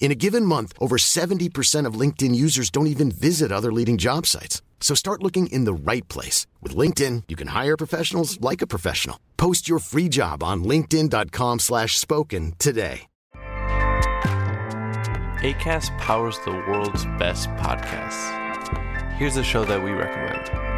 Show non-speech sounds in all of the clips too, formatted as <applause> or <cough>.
In a given month, over 70% of LinkedIn users don't even visit other leading job sites. So start looking in the right place. With LinkedIn, you can hire professionals like a professional. Post your free job on linkedin.com slash spoken today. ACAST powers the world's best podcasts. Here's a show that we recommend.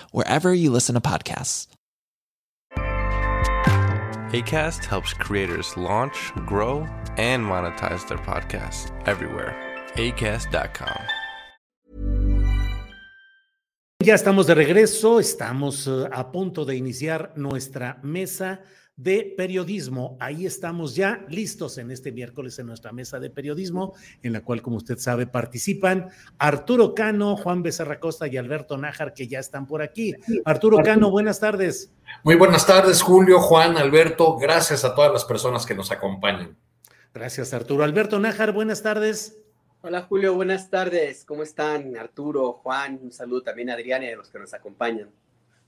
wherever you listen to podcasts. ACAST helps creators launch, grow, and monetize their podcasts everywhere. ACAST.com. Ya estamos de regreso, estamos uh, a punto de iniciar nuestra mesa de periodismo. Ahí estamos ya listos en este miércoles en nuestra mesa de periodismo, en la cual, como usted sabe, participan Arturo Cano, Juan Becerra Costa y Alberto Nájar, que ya están por aquí. Arturo Cano, buenas tardes. Muy buenas tardes, Julio, Juan, Alberto. Gracias a todas las personas que nos acompañan. Gracias, Arturo. Alberto Nájar, buenas tardes. Hola Julio, buenas tardes. ¿Cómo están? Arturo, Juan, un saludo también a Adriana y a los que nos acompañan.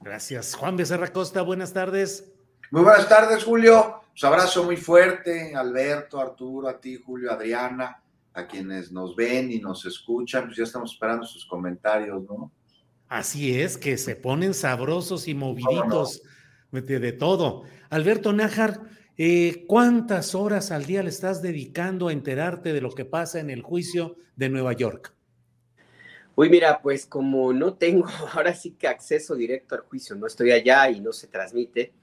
Gracias. Juan Becerra Costa, buenas tardes. Muy buenas tardes, Julio. Un abrazo muy fuerte, Alberto, Arturo, a ti, Julio, Adriana, a quienes nos ven y nos escuchan. Pues ya estamos esperando sus comentarios, ¿no? Así es, que se ponen sabrosos y moviditos de, de, todo. Alberto Nájar, eh, ¿cuántas horas al día le estás dedicando a enterarte de lo que pasa en el juicio de Nueva York? Uy, mira, pues como no tengo <laughs> ahora sí que acceso directo al juicio, no estoy allá y no se transmite,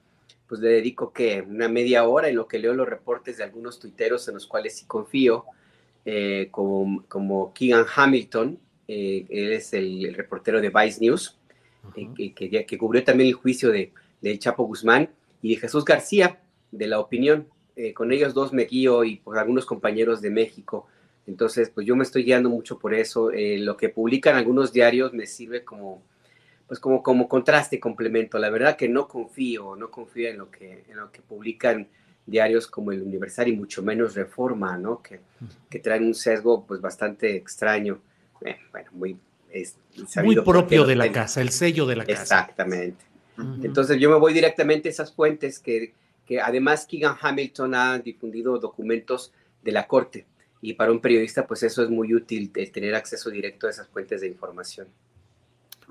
pues le dedico que una media hora en lo que leo los reportes de algunos tuiteros en los cuales sí confío, eh, como, como Keegan Hamilton, eh, él es el, reportero de Vice News, eh, que, que, cubrió también el juicio de, de Chapo Guzmán, y de Jesús García, de La Opinión. con ellos dos me guío y por algunos compañeros de México. Entonces, pues yo me estoy guiando mucho por eso. lo que publican algunos diarios me sirve como pues como, como contraste, complemento. La verdad que no confío, no confío en lo que, en lo que publican diarios como el Universal y mucho menos Reforma, ¿no? Que, que traen un sesgo pues bastante extraño, eh, bueno, muy... muy propio de la casa, el sello de la casa. Exactamente. Entonces yo me voy directamente a esas fuentes que, que además Keegan Hamilton ha difundido documentos de la corte y para un periodista pues eso es muy útil, el tener acceso directo a esas fuentes de información.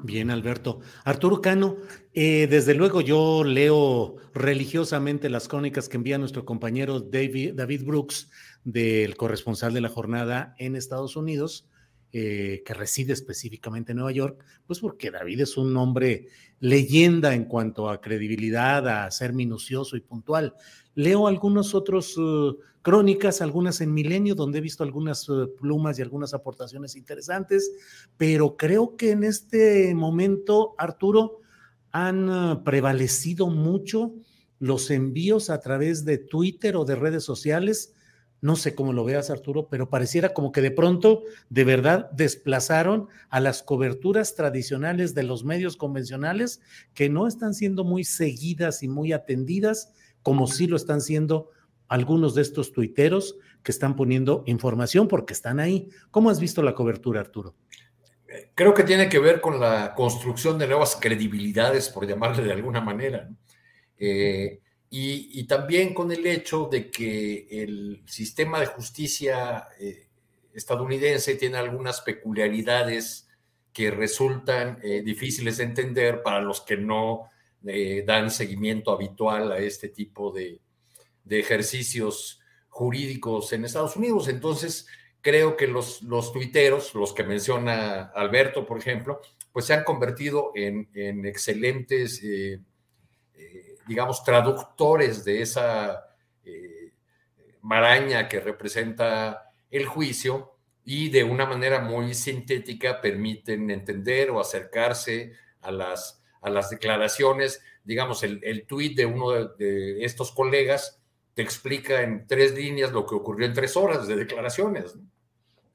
Bien, Alberto. Arturo Cano, eh, desde luego yo leo religiosamente las crónicas que envía nuestro compañero David, David Brooks, del corresponsal de la jornada en Estados Unidos, eh, que reside específicamente en Nueva York, pues porque David es un hombre leyenda en cuanto a credibilidad, a ser minucioso y puntual. Leo algunos otros uh, crónicas, algunas en Milenio, donde he visto algunas uh, plumas y algunas aportaciones interesantes, pero creo que en este momento, Arturo, han uh, prevalecido mucho los envíos a través de Twitter o de redes sociales. No sé cómo lo veas, Arturo, pero pareciera como que de pronto, de verdad, desplazaron a las coberturas tradicionales de los medios convencionales que no están siendo muy seguidas y muy atendidas como sí lo están siendo algunos de estos tuiteros que están poniendo información porque están ahí. ¿Cómo has visto la cobertura, Arturo? Creo que tiene que ver con la construcción de nuevas credibilidades, por llamarle de alguna manera, eh, y, también con el hecho de que el sistema de justicia eh, estadounidense tiene algunas peculiaridades que resultan eh, difíciles de entender para los que no eh, dan seguimiento habitual a este tipo de, ejercicios jurídicos en Estados Unidos. Entonces, creo que los, los tuiteros, los que menciona Alberto, por ejemplo, pues se han convertido en, excelentes, eh, eh, digamos, traductores de esa eh, maraña que representa el juicio y de una manera muy sintética permiten entender o acercarse a las, a las declaraciones. Digamos, el, el tuit de uno de, estos colegas te explica en tres líneas lo que ocurrió en tres horas de declaraciones.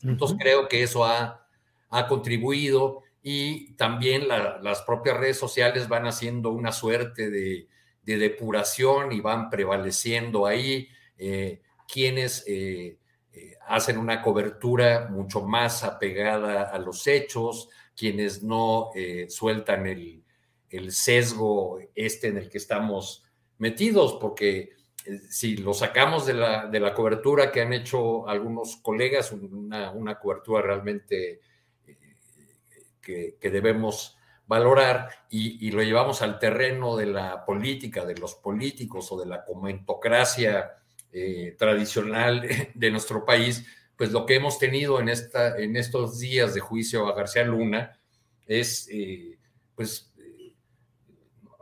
Entonces creo que eso ha, ha contribuido y también las propias redes sociales van haciendo una suerte de, depuración y van prevaleciendo ahí eh, quienes eh, eh, hacen una cobertura mucho más apegada a los hechos, quienes no sueltan el, sesgo este en el que estamos metidos, porque si lo sacamos de la, de la, cobertura que han hecho algunos colegas, una, una cobertura realmente que, debemos valorar y, lo llevamos al terreno de la política, de los políticos o de la comentocracia eh, tradicional <laughs> de nuestro país, pues lo que hemos tenido en, esta, en estos días de juicio a García Luna es, eh, pues,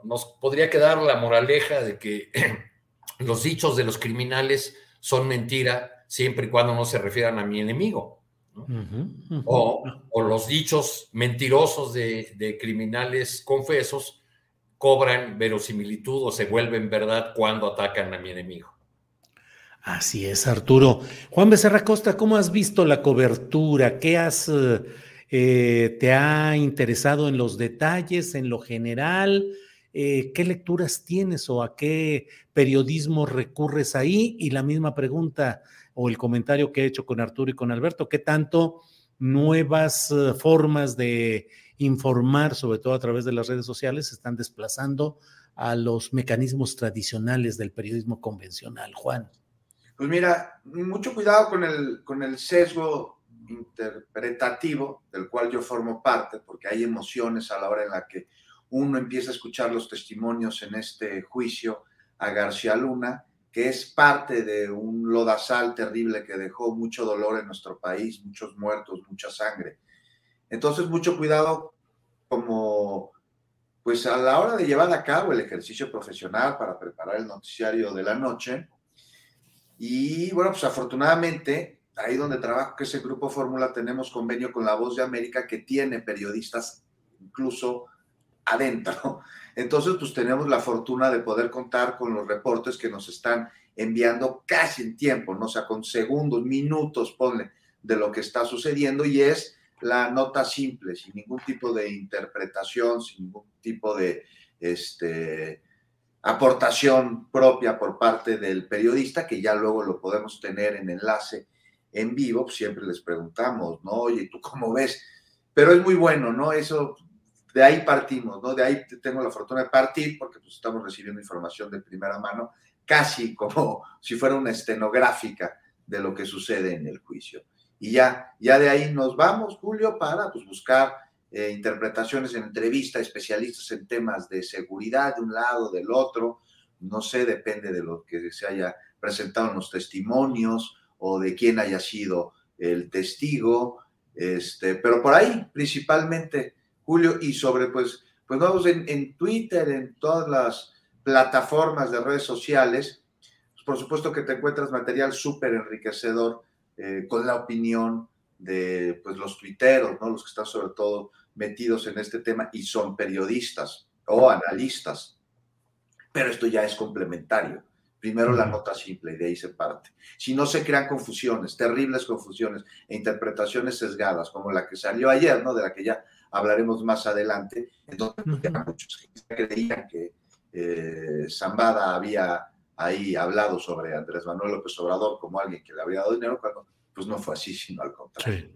nos podría quedar la moraleja de que <clears throat> los dichos de los criminales son mentira siempre y cuando no se refieran a mi enemigo. O, los dichos mentirosos de, criminales confesos cobran verosimilitud o se vuelven verdad cuando atacan a mi enemigo. Así es, Arturo. Juan Becerra Costa, ¿cómo has visto la cobertura? ¿Qué has, eh, te ha interesado en los detalles, en lo general? Eh, ¿Qué lecturas tienes o a qué periodismo recurres ahí? Y la misma pregunta, o el comentario que he hecho con Arturo y con Alberto, qué tanto nuevas eh, formas de informar, sobre todo a través de las redes sociales, se están desplazando a los mecanismos tradicionales del periodismo convencional. Juan. Pues mira, mucho cuidado con el, con el sesgo interpretativo del cual yo formo parte, porque hay emociones a la hora en la que uno empieza a escuchar los testimonios en este juicio a García Luna que es parte de un lodazal terrible que dejó mucho dolor en nuestro país, muchos muertos, mucha sangre. Entonces, mucho cuidado como, pues a la hora de llevar a cabo el ejercicio profesional para preparar el noticiario de la noche. Y bueno, pues afortunadamente, ahí donde trabajo, que es el Grupo Fórmula, tenemos convenio con La Voz de América que tiene periodistas incluso adentro. Entonces, pues tenemos la fortuna de poder contar con los reportes que nos están enviando casi en tiempo, ¿no? O sea, con segundos, minutos, ponle, de lo que está sucediendo y es la nota simple, sin ningún tipo de interpretación, sin ningún tipo de este, aportación propia por parte del periodista, que ya luego lo podemos tener en enlace en vivo, pues siempre les preguntamos, ¿no? Oye, ¿tú cómo ves? Pero es muy bueno, ¿no? Eso de ahí partimos, ¿no? De ahí tengo la fortuna de partir porque pues, estamos recibiendo información de primera mano, casi como <laughs> si fuera una estenográfica de lo que sucede en el juicio. Y ya, ya de ahí nos vamos, Julio, para pues, buscar eh, interpretaciones en entrevista, especialistas en temas de seguridad de un lado, del otro, no sé, depende de lo que se haya presentado en los testimonios o de quién haya sido el testigo, este, pero por ahí principalmente Julio, y sobre, pues, pues vamos en, Twitter, en todas las plataformas de redes sociales, pues, por supuesto que te encuentras material súper enriquecedor eh, con la opinión de pues, los tuiteros, ¿no? los que están sobre todo metidos en este tema y son periodistas o analistas. Pero esto ya es complementario. Primero la nota simple y de ahí se parte. Si no se crean confusiones, terribles confusiones e interpretaciones sesgadas, como la que salió ayer, ¿no? De la que ya hablaremos más adelante, entonces muchos creían que eh, Zambada había ahí hablado sobre Andrés Manuel López Obrador como alguien que le había dado dinero, cuando pues no fue así, sino al contrario.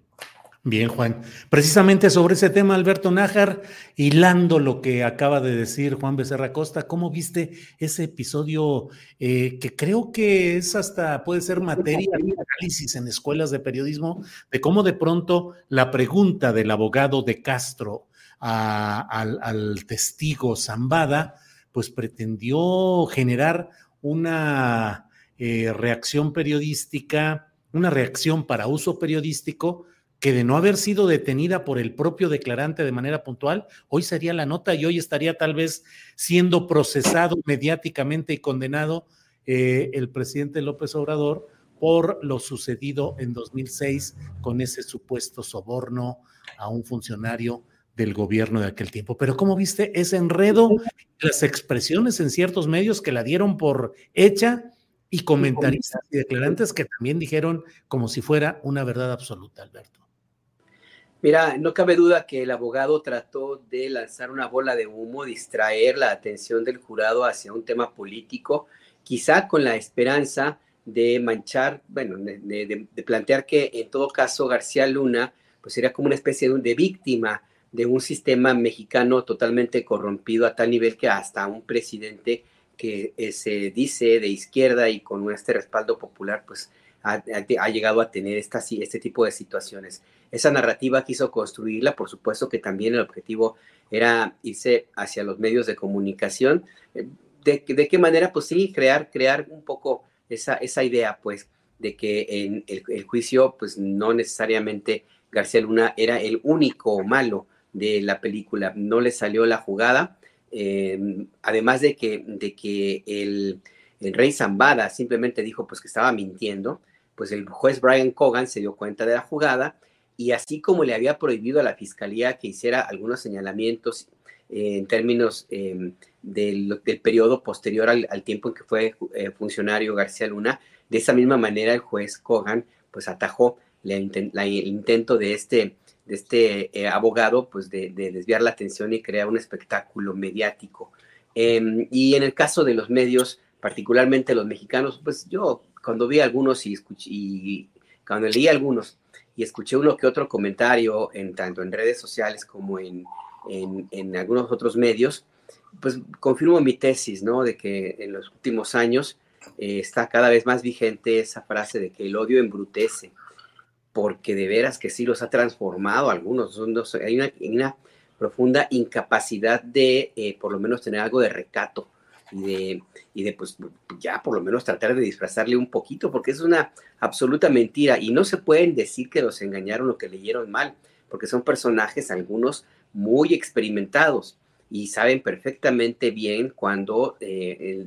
Bien, Juan. Precisamente sobre ese tema, Alberto Nájar, hilando lo que acaba de decir Juan Becerra Costa, ¿cómo viste ese episodio eh, que creo que es hasta, puede ser materia de análisis en escuelas de periodismo, de cómo de pronto la pregunta del abogado de Castro al, testigo Zambada, pues pretendió generar una eh, reacción periodística una reacción para uso periodístico que de no haber sido detenida por el propio declarante de manera puntual, hoy sería la nota y hoy estaría tal vez siendo procesado mediáticamente y condenado eh, el presidente López Obrador por lo sucedido en 2006 con ese supuesto soborno a un funcionario del gobierno de aquel tiempo. Pero ¿cómo viste ese enredo, las expresiones en ciertos medios que la dieron por hecha y comentaristas y declarantes que también dijeron como si fuera una verdad absoluta, Alberto? Mira, no cabe duda que el abogado trató de lanzar una bola de humo, distraer la atención del jurado hacia un tema político, quizá con la esperanza de manchar, bueno, de, plantear que en todo caso García Luna pues sería como una especie de, de víctima de un sistema mexicano totalmente corrompido a tal nivel que hasta un presidente que eh, se dice de izquierda y con este respaldo popular, pues ha, llegado a tener esta, este tipo de situaciones. Esa narrativa quiso construirla, por supuesto que también el objetivo era irse hacia los medios de comunicación. Eh, ¿De, qué manera? Pues sí, crear, crear un poco esa, esa idea, pues, de que en el, juicio, pues no necesariamente García Luna era el único malo, de la película. No le salió la jugada. Em, además de que, de que el, rey Zambada simplemente dijo pues que estaba mintiendo, pues el juez Brian Cogan se dio cuenta de la jugada y así como le había prohibido a la fiscalía que hiciera algunos señalamientos eh, en términos em, del, periodo posterior al, tiempo en que fue eh, funcionario García Luna, de esa misma manera el juez Cogan pues atajó el intento de este de este eh, abogado, pues de, desviar la atención y crear un espectáculo mediático. Em, y en el caso de los medios, particularmente los mexicanos, pues yo cuando vi algunos y, escuché, y cuando leí algunos y escuché uno que otro comentario, en, tanto en redes sociales como en, en, algunos otros medios, pues confirmo mi tesis, ¿no? De que en los últimos años eh, está cada vez más vigente esa frase de que el odio embrutece porque de veras que sí los ha transformado algunos. hay una, profunda incapacidad de eh, por lo menos tener algo de recato y de, y de pues ya por lo menos tratar de disfrazarle un poquito, porque es una absoluta mentira y no se pueden decir que los engañaron o que leyeron mal, porque son personajes algunos muy experimentados y saben perfectamente bien cuando, eh,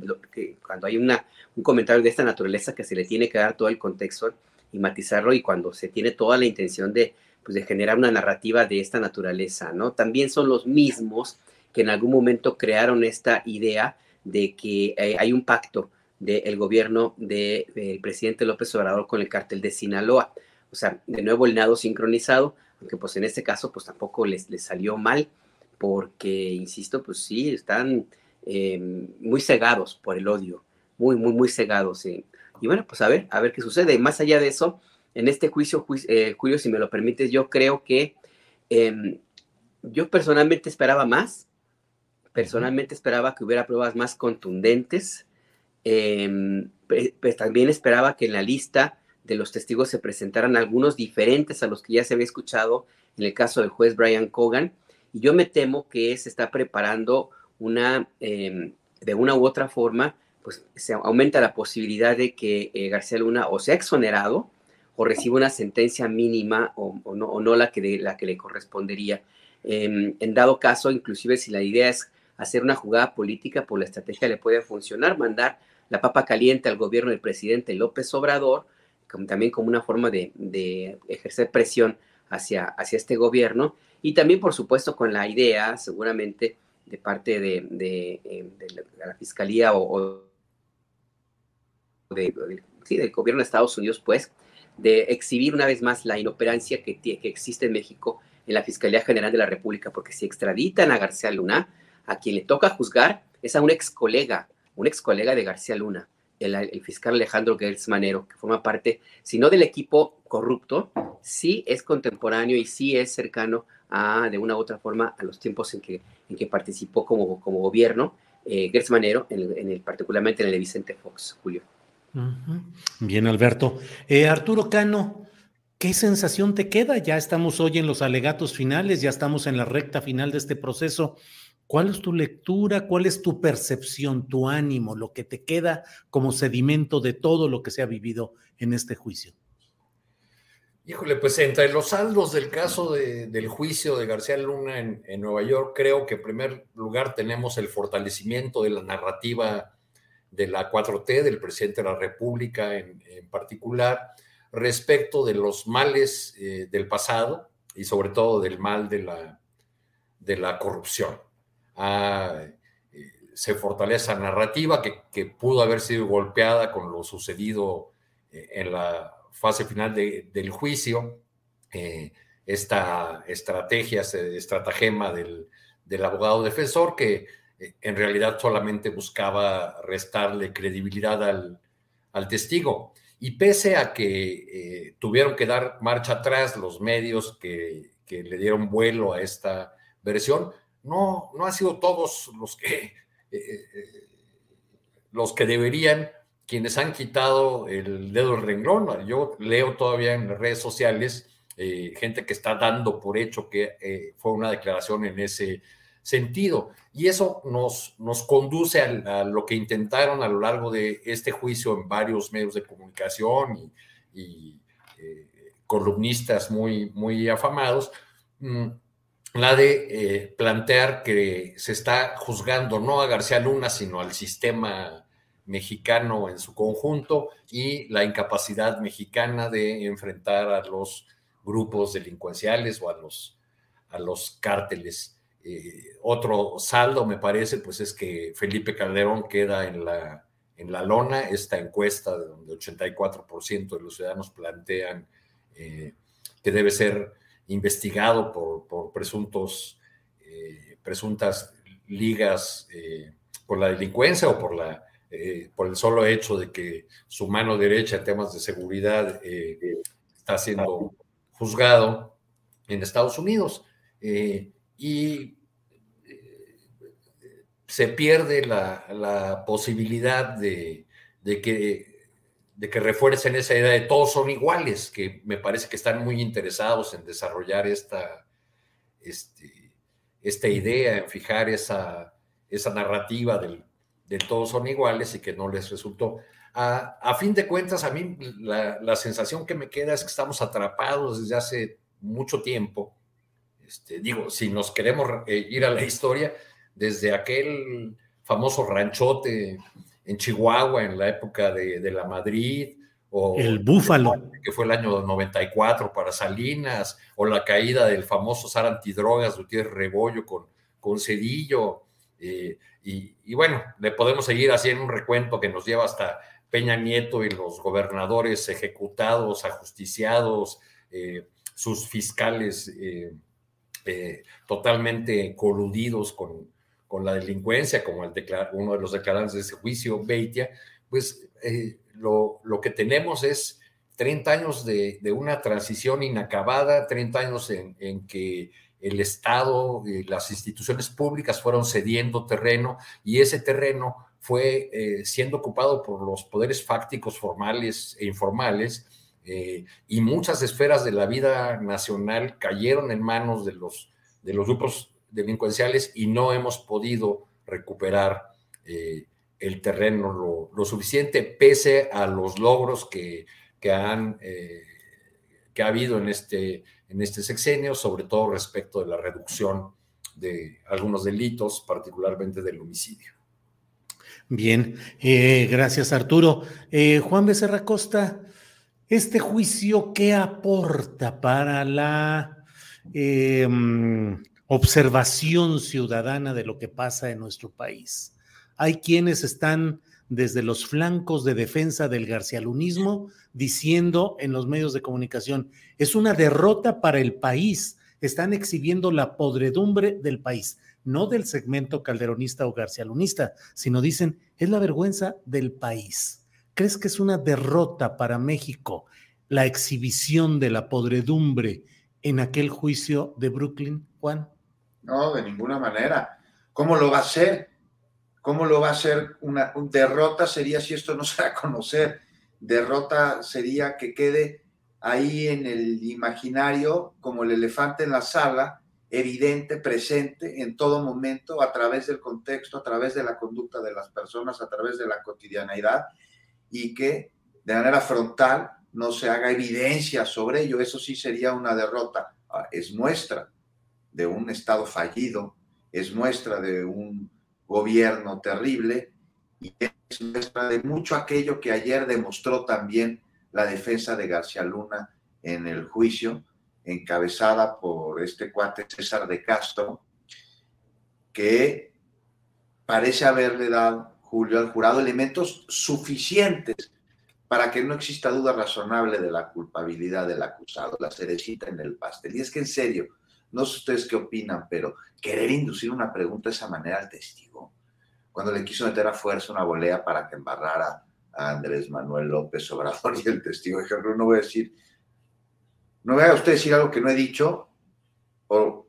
cuando hay una, un comentario de esta naturaleza que se le tiene que dar todo el contexto y matizarlo y cuando se tiene toda la intención de, pues, de generar una narrativa de esta naturaleza, ¿no? También son los mismos que en algún momento crearon esta idea de que eh, hay un pacto del gobierno del presidente López Obrador con el cártel de Sinaloa. O sea, de nuevo el nado sincronizado, aunque pues en este caso pues tampoco les, les salió mal, porque, insisto, pues sí, están eh, muy cegados por el odio, muy, muy, muy cegados. Y bueno, pues a ver, a ver qué sucede. Más allá de eso, en este juicio, eh, Julio, si me lo permites, yo creo que em, yo personalmente esperaba más. Personalmente esperaba que hubiera pruebas más contundentes. Em, pues también esperaba que en la lista de los testigos se presentaran algunos diferentes a los que ya se había escuchado en el caso del juez Brian Cogan. Y yo me temo que se está preparando una, em, de una u otra forma, pues se aumenta la posibilidad de que eh, García Luna o sea exonerado o reciba una sentencia mínima o, no, la, que la que le correspondería. Em, en dado caso, inclusive si la idea es hacer una jugada política, por la estrategia le puede funcionar, mandar la papa caliente al gobierno del presidente López Obrador, también como una forma de, ejercer presión hacia, este gobierno, y también, por supuesto, con la idea, seguramente, de parte de, em, la, Fiscalía o del gobierno de Estados Unidos, pues, de exhibir una vez más la inoperancia que, que existe en México en la Fiscalía General de la República, porque si extraditan a García Luna, a quien le toca juzgar es a un ex colega, un ex colega de García Luna, el, fiscal Alejandro Gertz Manero, que forma parte, si no del equipo corrupto, sí es contemporáneo y sí es cercano a, de una u otra forma, a los tiempos en que, en que participó como, como gobierno, eh, Gertz Manero, en el, particularmente en el de Vicente Fox, Julio. Bien, Alberto. Eh, Arturo Cano, ¿qué sensación te queda? Ya estamos hoy en los alegatos finales, ya estamos en la recta final de este proceso. ¿Cuál es tu lectura? ¿Cuál es tu percepción, tu ánimo, lo que te queda como sedimento de todo lo que se ha vivido en este juicio? Híjole, pues entre los saldos del caso del juicio de García Luna en, Nueva York, creo que en primer lugar tenemos el fortalecimiento de la narrativa de la 4T, del presidente de la República en, particular, respecto de los males eh, del pasado y sobre todo del mal de la, de la corrupción. Eh, se fortalece la narrativa que, que pudo haber sido golpeada con lo sucedido eh, en la fase final del juicio, eh, esta estrategia, este estratagema del, abogado defensor que en realidad solamente buscaba restarle credibilidad al, testigo. Y pese a que tuvieron que dar marcha atrás los medios que, le dieron vuelo a esta versión, no, no han sido todos los que, los que deberían quienes han quitado el dedo del renglón. Yo leo todavía en las redes sociales eh, gente que está dando por hecho que eh, fue una declaración en ese sentido. Y eso nos, nos conduce a, lo que intentaron a lo largo de este juicio en varios medios de comunicación y, eh, columnistas muy, muy afamados, mm, la de plantear que se está juzgando no a García Luna, sino al sistema mexicano en su conjunto y la incapacidad mexicana de enfrentar a los grupos delincuenciales o a los, a los cárteles. Eh, otro saldo, me parece, pues es que Felipe Calderón queda en la, en la lona, esta encuesta donde 84% de los ciudadanos plantean eh, que debe ser investigado por, presuntos, eh, presuntas ligas por la delincuencia o por la eh, por el solo hecho de que su mano derecha en temas de seguridad eh, está siendo juzgado en Estados Unidos. Eh, y se pierde la, posibilidad de, que, de que refuercen esa idea de todos son iguales, que me parece que están muy interesados en desarrollar esta, este, esta idea, en fijar esa, esa narrativa del, de todos son iguales y que no les resultó. A, fin de cuentas, a mí la, sensación que me queda es que estamos atrapados desde hace mucho tiempo. Este, digo, si nos queremos eh, ir a la historia, desde aquel famoso ranchote en Chihuahua en la época de, la Madrid, o el Búfalo, que fue el año 94 para Salinas, o la caída del famoso SAR antidrogas Gutiérrez Rebollo con, con Cedillo, eh, y, bueno, le podemos seguir haciendo un recuento que nos lleva hasta Peña Nieto y los gobernadores ejecutados, ajusticiados, eh, sus fiscales eh, totalmente coludidos con, con, la delincuencia, como el uno de los declarantes de ese juicio, Beitia, pues lo, lo, que tenemos es 30 años de, de, una transición inacabada, 30 años en, en que el Estado y las instituciones públicas fueron cediendo terreno y ese terreno fue eh, siendo ocupado por los poderes fácticos formales e informales eh, y muchas esferas de la vida nacional cayeron en manos de los, de los grupos delincuenciales y no hemos podido recuperar eh, el terreno lo, suficiente pese a los logros que, que han que ha habido en este en este sexenio, sobre todo respecto de la reducción de algunos delitos, particularmente del homicidio. Bien, eh, gracias Arturo. Eh, Juan Becerra Costa, ¿este juicio qué aporta para la observación ciudadana de lo que pasa en nuestro país? Hay quienes están desde los flancos de defensa del garcialunismo diciendo en los medios de comunicación, es una derrota para el país, están exhibiendo la podredumbre del país, no del segmento calderonista o garcialunista, sino dicen, es la vergüenza del país. ¿Crees que es una derrota para México la exhibición de la podredumbre en aquel juicio de Brooklyn, Juan? No, de ninguna manera. ¿Cómo lo va a hacer? ¿Cómo lo va a hacer? Una, derrota sería si esto no se da a conocer derrota sería que quede ahí en el imaginario como el elefante en la sala, evidente, presente en todo momento, a través del contexto, a través de la conducta de las personas, a través de la cotidianeidad, y que de manera frontal no se haga evidencia sobre ello. Eso sí sería una derrota. Ah, es muestra de un Estado fallido, es muestra de un gobierno terrible y es muestra de mucho aquello que ayer demostró también la defensa de García Luna en el juicio, encabezada por este cuate César de Castro, que parece haberle dado, Julio, al jurado elementos suficientes para que no exista duda razonable de la culpabilidad del acusado, la cerecita en el pastel. Y es que en serio, no sé ustedes qué opinan, pero querer inducir una pregunta de esa manera al testigo, cuando le quiso meter a fuerza una volea para que embarrara a Andrés Manuel López Obrador y el testigo, ejemplo, no voy a decir, no voy a usted decir algo que no he dicho o,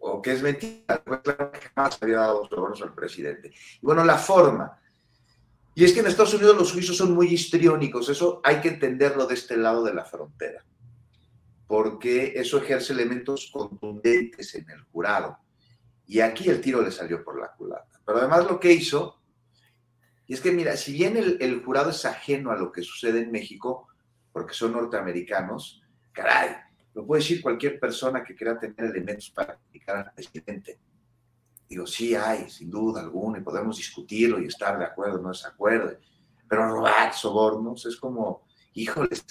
o que es mentira, claro que jamás había dado sobornos al presidente. Y bueno, la forma. Y es que en Estados Unidos los juicios son muy histriónicos, eso hay que entenderlo de este lado de la frontera porque eso ejerce elementos contundentes en el jurado. Y aquí el tiro le salió por la culata. Pero además lo que hizo, y es que mira, si bien el, jurado es ajeno a lo que sucede en México, porque son norteamericanos, caray, lo puede decir cualquier persona que quiera tener elementos para criticar al presidente. Digo, sí hay, sin duda alguna, y podemos discutirlo y estar de acuerdo o no desacuerdo, pero robar sobornos es como, híjoles,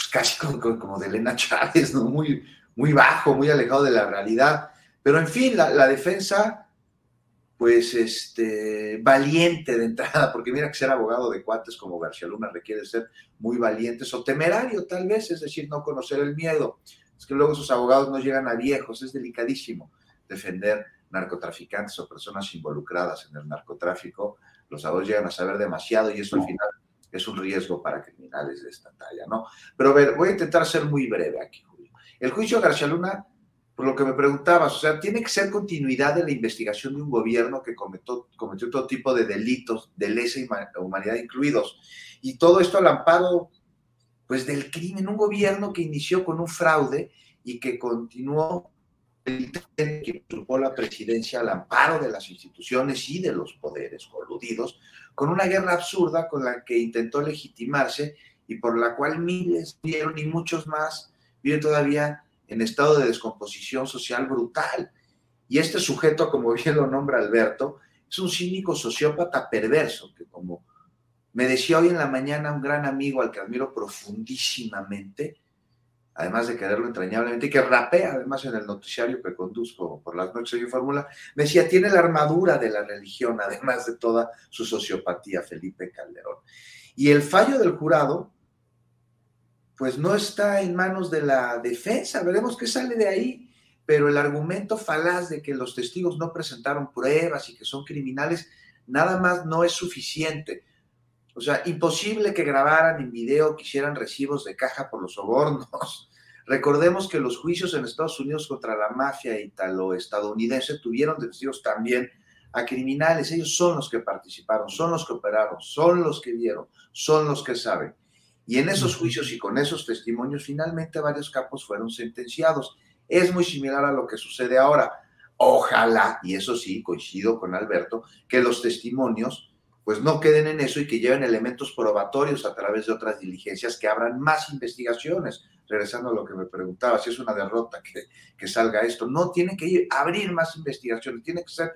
pues, casi como, de Elena Chávez, ¿no? muy, muy bajo, muy alejado de la realidad. Pero en fin, la, defensa, pues, este, valiente de entrada, <laughs> porque mira que ser abogado de cuates como García Luna requiere ser muy valiente o temerario tal vez, es decir, no conocer el miedo. Es que luego sus abogados no llegan a viejos, es delicadísimo defender narcotraficantes o personas involucradas en el narcotráfico. Los abogados llegan a saber demasiado y eso al final es un riesgo para criminales de esta talla, ¿no? Pero a ver, voy a intentar ser muy breve aquí, Julio. El juicio de García Luna, por lo que me preguntabas, o sea, tiene que ser continuidad de la investigación de un gobierno que cometió, cometió todo tipo de delitos, de lesa humanidad incluidos. Y todo esto al amparo, pues, del crimen, un gobierno que inició con un fraude y que continuó que ocupó la presidencia al amparo de las instituciones y de los poderes coludidos, con una guerra absurda con la que intentó legitimarse y por la cual miles vieron y muchos más viven todavía en estado de descomposición social brutal. Y este sujeto, como bien lo nombra Alberto, es un cínico sociópata perverso, que como me decía hoy en la mañana un gran amigo al que admiro profundísimamente, además de quererlo entrañablemente, y que rapea además en el noticiario que conduzco por las noches de Fórmula, me decía, tiene la armadura de la religión, además de toda su sociopatía, Felipe Calderón. Y el fallo del jurado, pues no está en manos de la defensa, veremos qué sale de ahí, pero el argumento falaz de que los testigos no presentaron pruebas y que son criminales, nada más no es suficiente. O sea, imposible que grabaran en video, que hicieran recibos de caja por los sobornos. Recordemos que los juicios en Estados Unidos contra la mafia italo-estadounidense tuvieron testigos también a criminales. Ellos son los que participaron, son los que operaron, son los que vieron, son los que saben. Y en esos juicios y con esos testimonios, finalmente varios capos fueron sentenciados. Es muy similar a lo que sucede ahora. Ojalá, y eso sí, coincido con Alberto, que los testimonios pues no queden en eso y que lleven elementos probatorios a través de otras diligencias que abran más investigaciones. Regresando a lo que me preguntaba, si es una derrota que, que salga esto, no tiene que ir, abrir más investigaciones, tiene que ser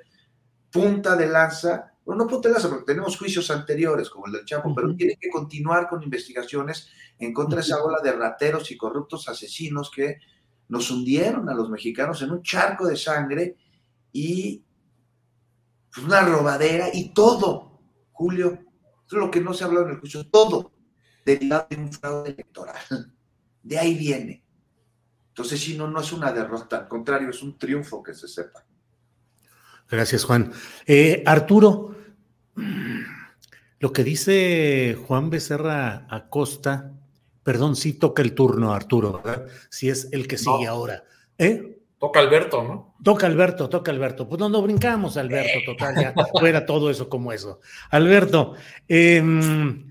punta de lanza, bueno, no punta de lanza porque tenemos juicios anteriores como el del Chapo, pero tiene que continuar con investigaciones en contra de esa ola de rateros y corruptos asesinos que nos hundieron a los mexicanos en un charco de sangre y pues, una robadera y todo, Julio, es lo que no se ha hablado en el juicio, todo derivado de un fraude electoral. De ahí viene. Entonces, si no, no es una derrota, al contrario, es un triunfo que se sepa. Gracias, Juan. Eh, Arturo, lo que dice Juan Becerra Acosta, perdón, sí toca el turno, Arturo, ¿verdad? Si es el que sigue ahora. ¿Eh? Toca Alberto, ¿no? Toca Alberto, toca Alberto. Pues no, no brincamos, Alberto, total, ya <laughs> fuera todo eso como eso. Alberto, em,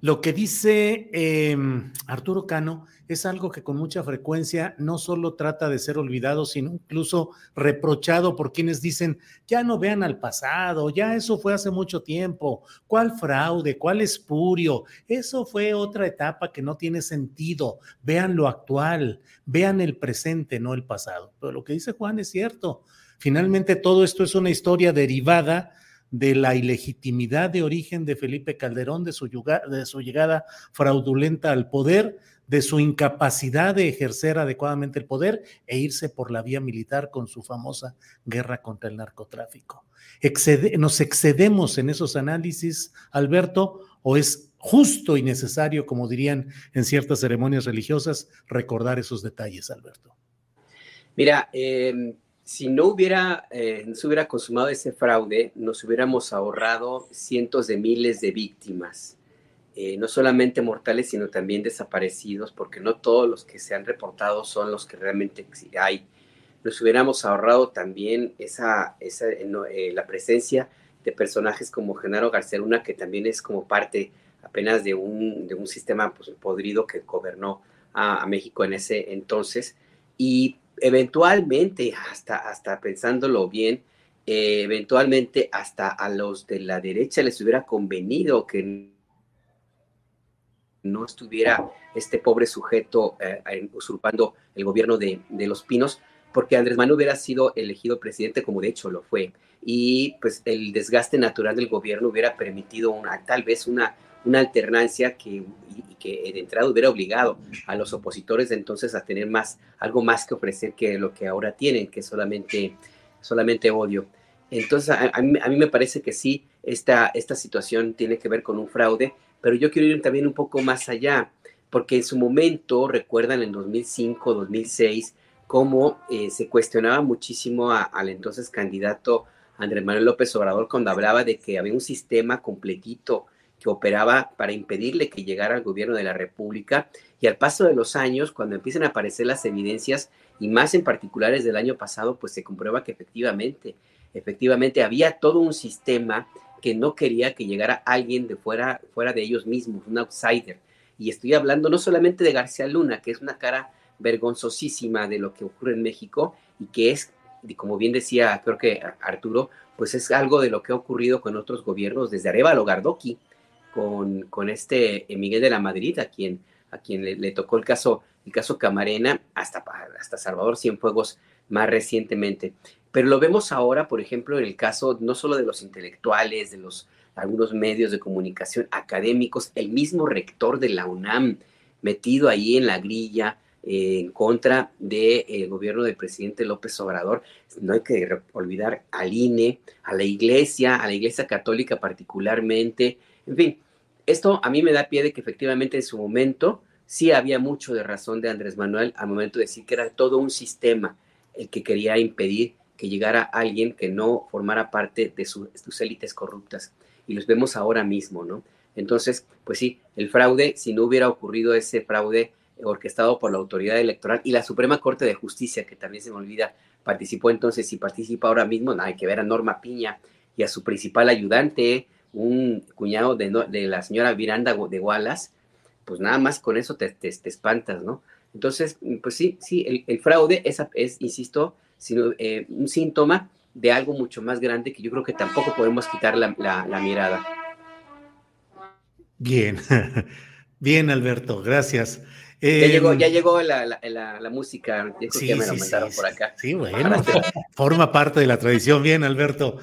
Lo que dice em, Arturo Cano es algo que con mucha frecuencia no solo trata de ser olvidado, sino incluso reprochado por quienes dicen, ya no vean al pasado, ya eso fue hace mucho tiempo, ¿cuál fraude, cuál espurio? Eso fue otra etapa que no tiene sentido, vean lo actual, vean el presente, no el pasado. Pero lo que dice Juan es cierto, finalmente todo esto es una historia derivada de la ilegitimidad de origen de Felipe Calderón, de su, llegada fraudulenta al poder, de su incapacidad de ejercer adecuadamente el poder e irse por la vía militar con su famosa guerra contra el narcotráfico. ¿Nos excedemos en esos análisis, Alberto, o es justo y necesario, como dirían en ciertas ceremonias religiosas, recordar esos detalles, Alberto? Mira, eh, si no hubiera, eh, hubiera consumado ese fraude, nos hubiéramos ahorrado cientos de miles de víctimas, eh, no solamente mortales, sino también desaparecidos, porque no todos los que se han reportado son los que realmente hay. Nos hubiéramos ahorrado también esa, esa eh, la presencia de personajes como Genaro García Luna, que también es como parte apenas de un, de un sistema pues, podrido que gobernó a, a México en ese entonces. Y eventualmente, hasta, hasta pensándolo bien, eh, eventualmente hasta a los de la derecha les hubiera convenido que no estuviera este pobre sujeto eh, usurpando el gobierno de, los Pinos, porque Andrés Manuel hubiera sido elegido presidente como de hecho lo fue. Y pues el desgaste natural del gobierno hubiera permitido una, tal vez una, una alternancia que, que de entrada hubiera obligado a los opositores entonces a tener más, algo más que ofrecer que lo que ahora tienen, que solamente, solamente odio. Entonces, a, mí, me parece que sí, esta, esta situación tiene que ver con un fraude, pero yo quiero ir también un poco más allá, porque en su momento, recuerdan en 2005, 2006, cómo eh, se cuestionaba muchísimo al entonces candidato Andrés Manuel López Obrador cuando hablaba de que había un sistema completito que operaba para impedirle que llegara al gobierno de la República. Y al paso de los años, cuando empiezan a aparecer las evidencias, y más en particulares del año pasado, pues se comprueba que efectivamente, efectivamente había todo un sistema que no quería que llegara alguien de fuera, fuera de ellos mismos, un outsider. Y estoy hablando no solamente de García Luna, que es una cara vergonzosísima de lo que ocurre en México y que es, como bien decía, creo que Arturo, pues es algo de lo que ha ocurrido con otros gobiernos, desde Arevalo Gardoqui, con, este Miguel de la Madrid, a quien, a quien le, tocó el caso, el caso Camarena, hasta, hasta Salvador Cienfuegos más recientemente. Pero lo vemos ahora, por ejemplo, en el caso no solo de los intelectuales, de los algunos medios de comunicación académicos, el mismo rector de la UNAM metido ahí en la grilla eh, en contra del eh, gobierno del presidente López Obrador. No hay que olvidar al INE, a la iglesia, a la iglesia católica particularmente, en fin, esto a mí me da pie de que efectivamente en su momento sí había mucho de razón de Andrés Manuel al momento de decir que era todo un sistema el que quería impedir que llegara alguien que no formara parte de, sus élites corruptas. Y los vemos ahora mismo, ¿no? Entonces, pues sí, el fraude, si no hubiera ocurrido ese fraude orquestado por la autoridad electoral y la Suprema Corte de Justicia, que también se me olvida, participó entonces y participa ahora mismo, hay que ver a Norma Piña y a su principal ayudante, un cuñado de, de la señora Miranda de Wallace, pues nada más con eso te, te, espantas, ¿no? Entonces, pues sí, sí, el, fraude es, es, insisto, sino, eh, un síntoma de algo mucho más grande que yo creo que tampoco podemos quitar la, la, mirada. Bien, <laughs> bien, Alberto, gracias. ya, llegó, ya em, llegó la, la música, sí, que me lo sí, por acá. Sí, bueno, <laughs> forma parte de la tradición. Bien, Alberto.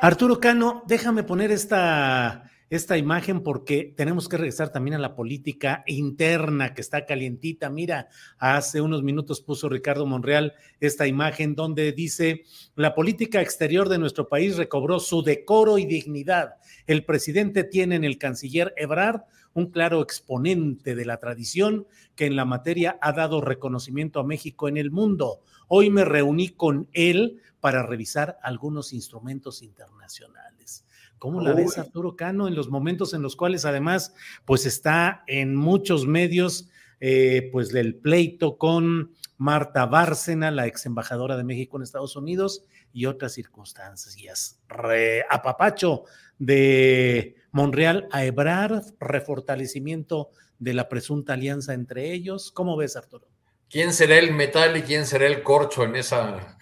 Arturo Cano, déjame poner esta, esta imagen porque tenemos que regresar también a la política interna que está calientita. Mira, hace unos minutos puso Ricardo Monreal esta imagen donde dice, la política exterior de nuestro país recobró su decoro y dignidad. El presidente tiene en el canciller Ebrard un claro exponente de la tradición que en la materia ha dado reconocimiento a México en el mundo. Hoy me reuní con él para revisar algunos instrumentos internacionales. ¿Cómo la ves, Arturo Cano, en los momentos en los cuales además, pues está en muchos medios, eh, pues del pleito con Marta Bárcena, la ex embajadora de México en Estados Unidos, y otras circunstancias. Re, apapacho de Monreal a Ebrard, refortalecimiento de la presunta alianza entre ellos. ¿Cómo ves, Arturo? ¿Quién será el metal y quién será el corcho en esa,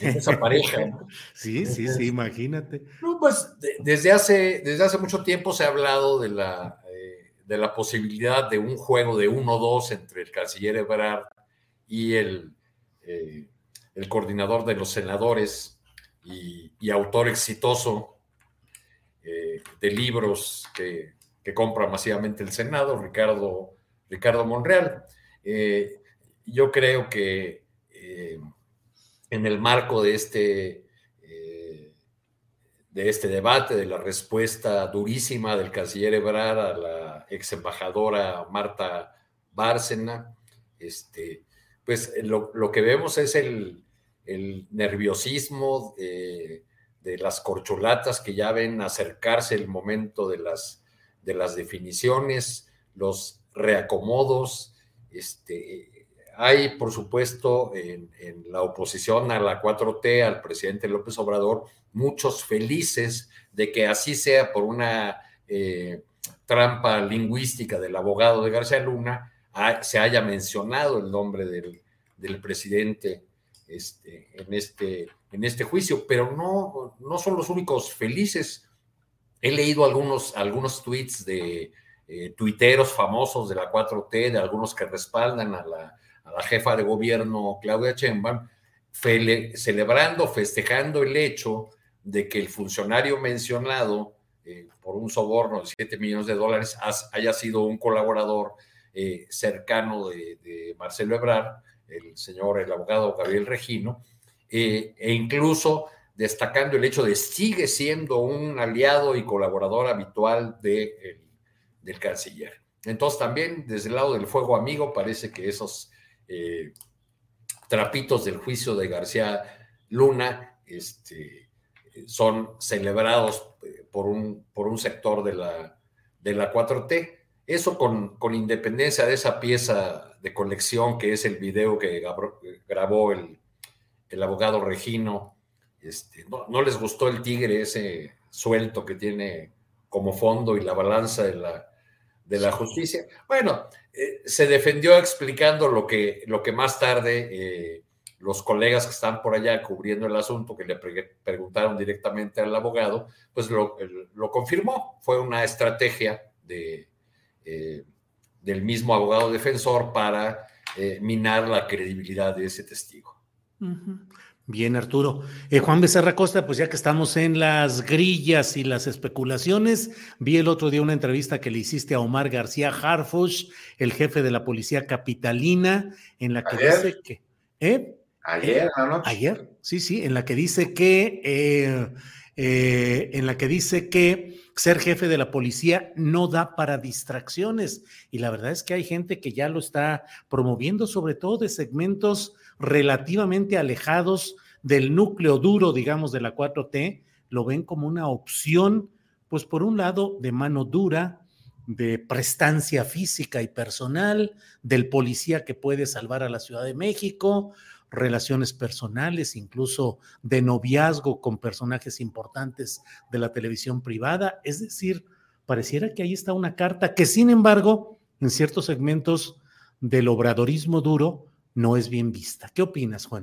esa <laughs> pareja? sí, sí, sí, imagínate. No, pues desde, hace, desde hace mucho tiempo se ha hablado de la, eh, de la posibilidad de un juego de 1-2 entre el canciller Ebrard y el, eh, el coordinador de los senadores y, autor exitoso eh, de libros que, compra masivamente el Senado, Ricardo, Ricardo Monreal. Yo creo que en el marco de este, de este debate, de la respuesta durísima del canciller Ebrard a la ex embajadora Marta Bárcena, este, pues lo, lo que vemos es el, nerviosismo de, las corcholatas que ya ven acercarse el momento de las, de las definiciones, los reacomodos. Este, hay, por supuesto, en, la oposición a la 4T, al presidente López Obrador, muchos felices de que así sea por una eh, trampa lingüística del abogado de García Luna, se haya mencionado el nombre del, del presidente este, en, este, en este juicio, pero no, no son los únicos felices. He leído algunos, algunos tweets de eh, tuiteros famosos de la 4T, de algunos que respaldan a la, jefa de gobierno Claudia Sheinbaum, celebrando, festejando el hecho de que el funcionario mencionado eh, por un soborno de 7 millones de dólares haya sido un colaborador eh, cercano de, Marcelo Ebrard el señor, el abogado Gabriel Regino, eh, e incluso destacando el hecho de sigue siendo un aliado y colaborador habitual de, del canciller. Entonces también desde el lado del fuego amigo parece que esos eh, trapitos del juicio de García Luna este, son celebrados eh, por un, por un sector de la, de la 4T. Eso con, con independencia de esa pieza de colección, que es el video que grabó el, abogado Regino. Este, no, les gustó el tigre ese suelto que tiene como fondo y la balanza de la, de la justicia. Bueno, eh, se defendió explicando lo que, lo que más tarde eh, los colegas que están por allá cubriendo el asunto, que le preguntaron directamente al abogado, pues lo, lo confirmó. Fue una estrategia de, eh, del mismo abogado defensor para minar la credibilidad de ese testigo. Bien, Arturo. Eh, Juan Becerra Costa, pues ya que estamos en las grillas y las especulaciones, vi el otro día una entrevista que le hiciste a Omar García Harfush, el jefe de la policía capitalina, en la que dice que... ¿eh? Ayer, ¿no? Ayer, sí, sí, en la que dice que... en la que dice que ser jefe de la policía no da para distracciones. Y la verdad es que hay gente que ya lo está promoviendo, sobre todo de segmentos relativamente alejados del núcleo duro, digamos, de la 4T, lo ven como una opción, pues por un lado, de mano dura, de prestancia física y personal, del policía que puede salvar a la Ciudad de México, relaciones personales, incluso de noviazgo con personajes importantes de la televisión privada. Es decir, pareciera que ahí está una carta que, sin embargo, en ciertos segmentos del obradorismo duro no es bien vista. ¿Qué opinas, Juan?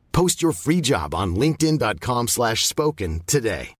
Post your free job on linkedin.com/spoken today.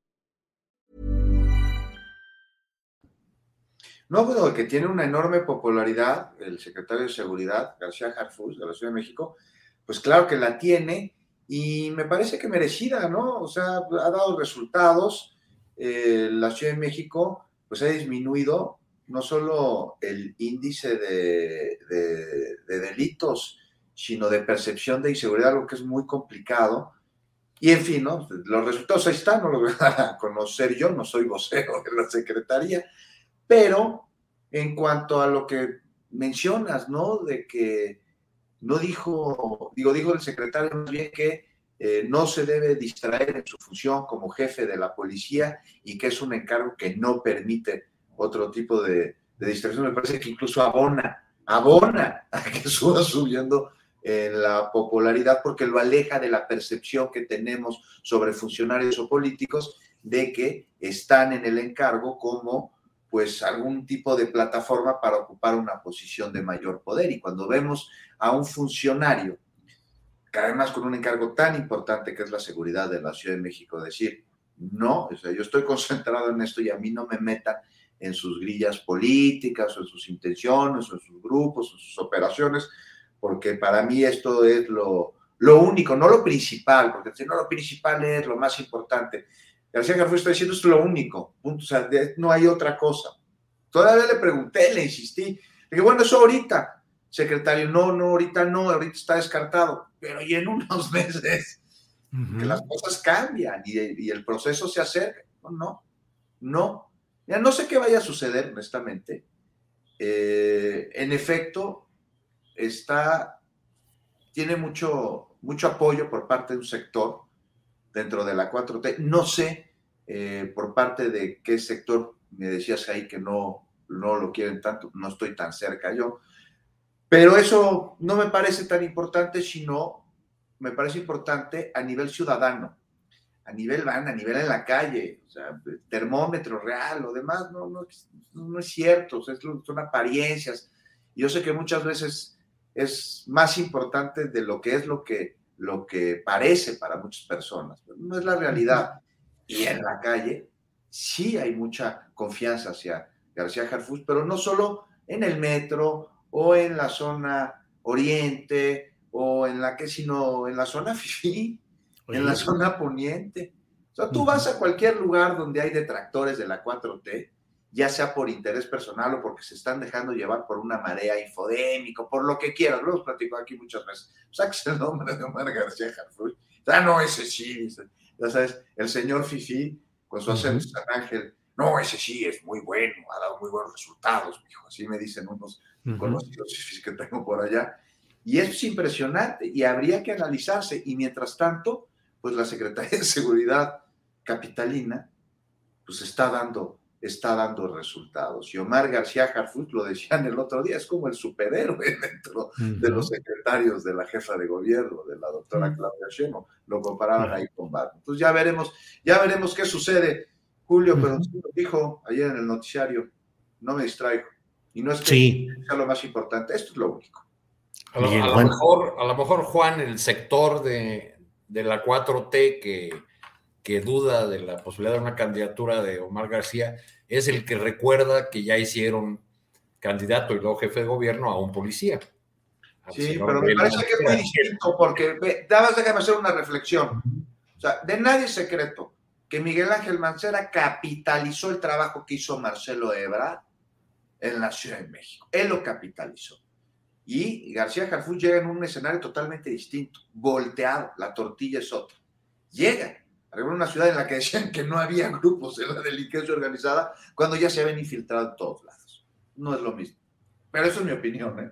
No, bueno, que tiene una enorme popularidad, el secretario de Seguridad, García Harfus, de la Ciudad de México, pues claro que la tiene y me parece que merecida, ¿no? O sea, ha dado resultados. Eh, la Ciudad de México, pues ha disminuido no solo el índice de, de, delitos, sino de percepción de inseguridad, algo que es muy complicado. Y en fin, ¿no? los resultados ahí están, no lo voy a <laughs> conocer yo, no soy vocero de la Secretaría, pero en cuanto a lo que mencionas, ¿no? De que no dijo, digo, dijo el secretario más bien que eh, no se debe distraer en su función como jefe de la policía y que es un encargo que no permite otro tipo de, distracción. Me parece que incluso abona, abona a que <laughs> suba subiendo en la popularidad porque lo aleja de la percepción que tenemos sobre funcionarios o políticos de que están en el encargo como pues algún tipo de plataforma para ocupar una posición de mayor poder. Y cuando vemos a un funcionario, que además con un encargo tan importante que es la seguridad de la Ciudad de México, decir, no, o sea, yo estoy <laughs> concentrado en esto y a mí no me metan en sus grillas políticas o en sus intenciones o en sus grupos o en sus operaciones, porque para mí esto es lo, lo único, no lo principal, porque si no lo principal es lo más importante. García Garfú está diciendo esto es lo único, punto, o sea, no hay otra cosa. Todavía le pregunté, le insistí, le dije, bueno, eso ahorita, secretario, no, no, ahorita no, ahorita está descartado, pero y en unos <laughs> meses, que las cosas cambian y, el proceso se acerca. No, no, no. Ya no sé qué vaya a suceder, honestamente. Eh, en efecto, está, tiene mucho, mucho apoyo por parte de un sector dentro de la 4T. No sé eh, por parte de qué sector, me decías ahí que no, no lo quieren tanto, no estoy tan cerca yo, pero eso no me parece tan importante, sino me parece importante a nivel ciudadano, a nivel van, a nivel en la calle, o sea, termómetro real, lo demás no, no, no es cierto, son apariencias. Yo sé que muchas veces es más importante de lo que es lo que lo que parece para muchas personas, no es la realidad. Y en la calle sí hay mucha confianza hacia García Harfus, pero no solo en el metro o en la zona oriente o en la que, sino en la zona <laughs> FIFI, en la zona poniente. O sea, tú vas a cualquier lugar donde hay detractores de la 4T ya sea por interés personal o porque se están dejando llevar por una marea infodémica, por lo que quieras. Lo hemos platicado aquí muchas veces. Saques el nombre de Omar García Harfuch. Ah, no, ese sí. Ya sabes, el señor Fifi, con su acento San Ángel, no, ese sí es muy bueno, ha dado muy buenos resultados, hijo. Así me dicen unos conocidos Fifis que tengo por allá. Y eso es impresionante y habría que analizarse. Y mientras tanto, pues la Secretaría de Seguridad Capitalina, pues está dando está dando resultados. Y Omar García Harfuch, lo decían el otro día, es como el superhéroe <laughs> dentro de los secretarios de la jefa de gobierno, de la doctora Claudia Sheinbaum. Lo comparaban ahí con Batman. Entonces ya veremos, ya veremos qué sucede, Julio, pero lo dijo ayer en el noticiario, no me distraigo. Y no es que sea lo más importante, esto es lo único. A lo, mejor, a lo mejor, Juan, el sector de, de la 4T que que duda de la posibilidad de una candidatura de Omar García es el que recuerda que ya hicieron candidato y luego jefe de gobierno a un policía. sí, pero me parece que es muy distinto porque, dabas, déjame hacer una reflexión. O sea, de nadie es secreto que Miguel Ángel Mancera capitalizó el trabajo que hizo Marcelo Ebra en la Ciudad de México. Él lo capitalizó. Y García Jarfú llega en un escenario totalmente distinto, volteado, la tortilla es otra. Llega en una ciudad en la que decían que no había <laughs> grupos de la delincuencia organizada, cuando ya se habían infiltrado en todos lados. No es lo mismo. Pero eso es mi opinión. ¿eh?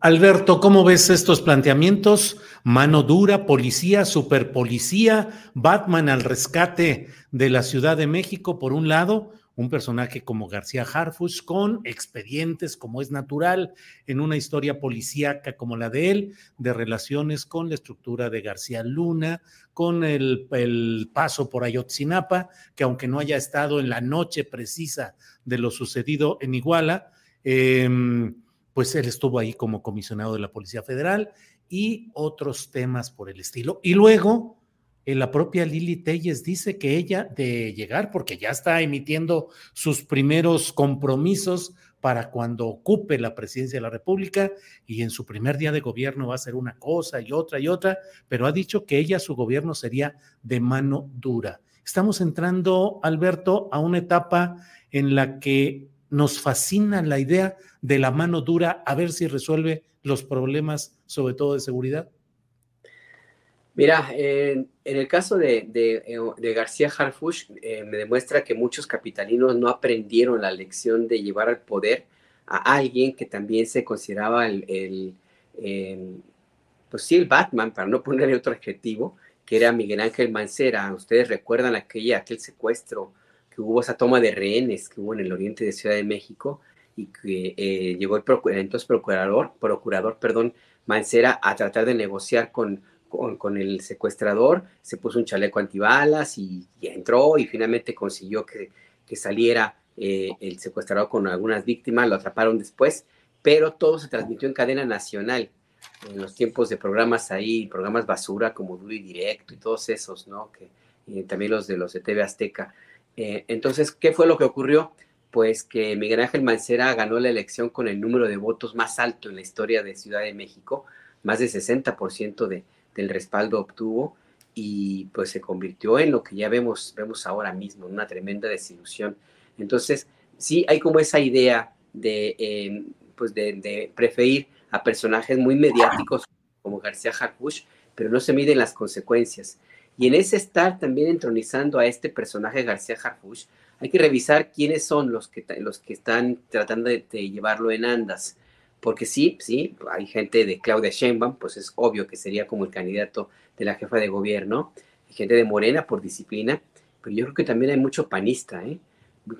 Alberto, ¿cómo ves estos planteamientos? Mano dura, policía, superpolicía, Batman al rescate de la Ciudad de México, por un lado, un personaje como García Harfuch con expedientes como es natural en una historia policíaca como la de él, de relaciones con la estructura de García Luna, con el, paso por Ayotzinapa, que aunque no haya estado en la noche precisa de lo sucedido en Iguala, em, pues él estuvo ahí como comisionado de la Policía Federal y otros temas por el estilo. Y luego eh, la propia Lili Telles dice que ella de llegar, porque ya está emitiendo sus primeros compromisos para cuando ocupe la presidencia de la República y en su primer día de gobierno va a ser una cosa y otra y otra, pero ha dicho que ella, su gobierno sería de mano dura. Estamos entrando, Alberto, a una etapa en la que nos fascina la idea de la mano dura a ver si resuelve los problemas, sobre todo de seguridad. Mira, en el caso de, eh, García Harfush, eh, me demuestra que muchos capitalinos no aprendieron la lección de llevar al poder a alguien que también se consideraba el, pues sí, el Batman, para no ponerle otro adjetivo, que era Miguel Ángel Mancera. Ustedes recuerdan aquella, aquel secuestro que hubo, esa toma de rehenes que hubo en el oriente de Ciudad de México y que eh, llegó el, entonces procurador, procurador, perdón, Mancera a tratar de negociar con con, el secuestrador, se puso un chaleco antibalas y, entró y finalmente consiguió que, saliera eh, el secuestrador con algunas víctimas, lo atraparon después, pero todo se transmitió en cadena nacional en los tiempos de programas ahí, programas basura como Duro y Directo y todos esos, ¿no? Que, y también los de los de TV Azteca. Eh, entonces, ¿qué fue lo que ocurrió? Pues que Miguel Ángel Mancera ganó la elección con el número de votos más alto en la historia de Ciudad de México, más de 60% de, del respaldo obtuvo y pues se convirtió en lo que ya vemos, vemos ahora mismo, una tremenda desilusión. Entonces, sí hay como esa idea de, em, pues de, preferir a personajes muy mediáticos como García Harfuch, pero no se miden las consecuencias. Y en ese estar también entronizando a este personaje García Harfuch, hay que revisar quiénes son los que, los que están tratando de llevarlo en andas porque sí, sí, hay gente de Claudia Sheinbaum, pues es obvio que sería como el candidato de la jefa de gobierno, hay gente de Morena por disciplina, pero yo creo que también hay mucho panista, ¿eh?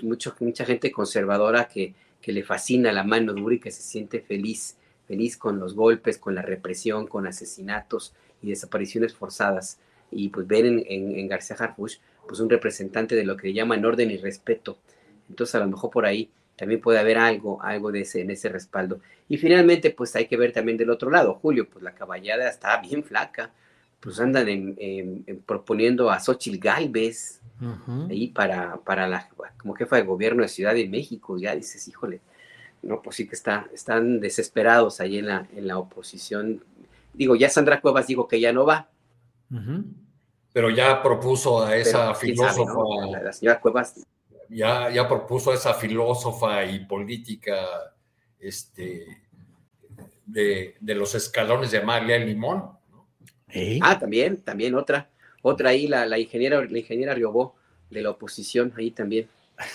Mucho, mucha gente conservadora que, que le fascina la mano dura y que se siente feliz, feliz con los golpes, con la represión, con asesinatos y desapariciones forzadas. Y pues ven en, en, García Harfuch pues un representante de lo que llaman orden y respeto. Entonces a lo mejor por ahí también puede haber algo, algo de ese, en ese respaldo. Y finalmente, pues hay que ver también del otro lado, Julio, pues la caballada está bien flaca, pues andan proponiendo a Xochitl Galvez ahí para, para la, como jefa de gobierno de Ciudad de México, ya dices, híjole, no, pues sí que está, están desesperados ahí en la, en la oposición. Digo, ya Sandra Cuevas dijo que ya no va. Pero ya propuso a esa filósofa. la señora Cuevas ya, ya propuso a esa filósofa y política este, de, los escalones de Amalia Limón. Ah, también, también otra, otra ahí, la, la ingeniera, la ingeniera Riobó de la oposición, ahí también.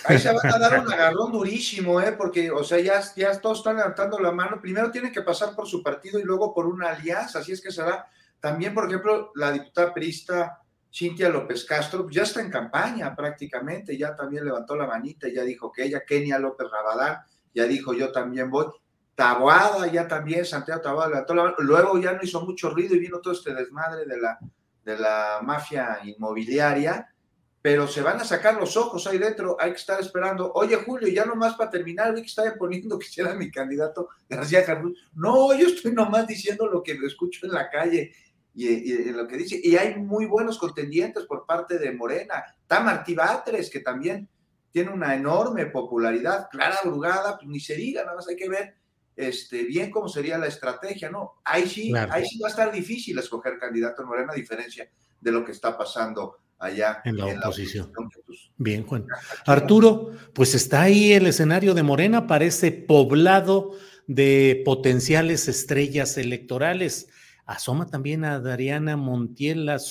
Ahí se van a dar un agarrón durísimo, ¿eh? porque, o sea, ya, ya todos están levantando la mano. Primero tienen que pasar por su partido y luego por una alianza, así es que será. También, por ejemplo, la diputada perista Cintia López Castro pues, ya está en campaña prácticamente, ya también levantó la manita, ya dijo que ella, Kenia López Rabadán, ya dijo yo también voy. Tabuada ya también, Santiago Tabuada levantó la mano. Luego ya no hizo mucho ruido y vino todo este desmadre de la, de la mafia inmobiliaria, pero se van a sacar los ojos ahí dentro, hay que estar esperando. Oye, Julio, ya nomás para terminar, vi que estaba poniendo que será mi candidato García Carlos. No, yo estoy nomás diciendo lo que lo escucho en la calle y, lo que dice, y hay muy buenos contendientes por parte de Morena. Está Martí Batres, que también tiene una enorme popularidad. Clara Brugada, pues ni se diga, nada más hay que ver este, bien cómo sería la estrategia, ¿no? Ahí sí, ahí sí va a estar difícil escoger candidato en Morena, a diferencia de lo que está pasando allá en la oposición. Pues, bien, Juan. Arturo, pues está ahí el escenario de Morena, parece poblado de potenciales estrellas electorales. Asoma también a Dariana Montiel, la,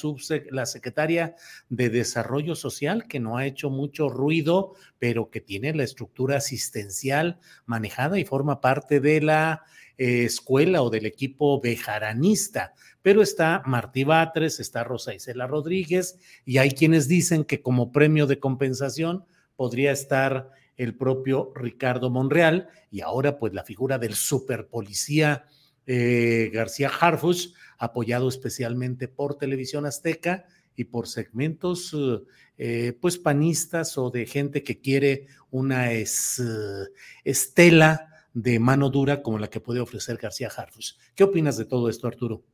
la secretaria de Desarrollo Social, que no ha hecho mucho ruido, pero que tiene la estructura asistencial manejada y forma parte de la eh, escuela o del equipo bejaranista. Pero está Martí Batres, está Rosa Isela Rodríguez, y hay quienes dicen que como premio de compensación podría estar el propio Ricardo Monreal, y ahora pues la figura del superpolicía eh, García Harfuch, apoyado especialmente por Televisión Azteca y por segmentos eh, pues panistas o de gente que quiere una estela de mano dura como la que puede ofrecer García Harfuch. ¿Qué opinas de todo esto, Arturo?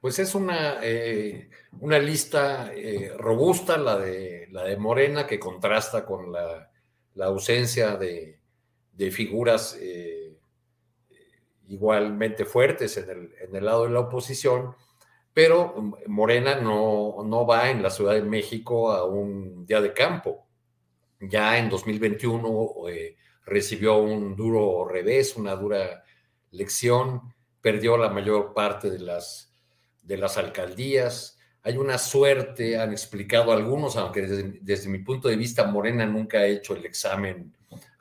Pues es una, eh, una lista eh, robusta, la de, la de Morena, que contrasta con la, ausencia de, figuras eh, igualmente fuertes en el, en el, lado de la oposición, pero Morena no, no va en la Ciudad de México a un día de campo. Ya en 2021 recibió un duro revés, una dura lección, perdió la mayor parte de las de las alcaldías. Hay una suerte, han explicado algunos, aunque desde, mi punto de vista Morena nunca ha hecho el examen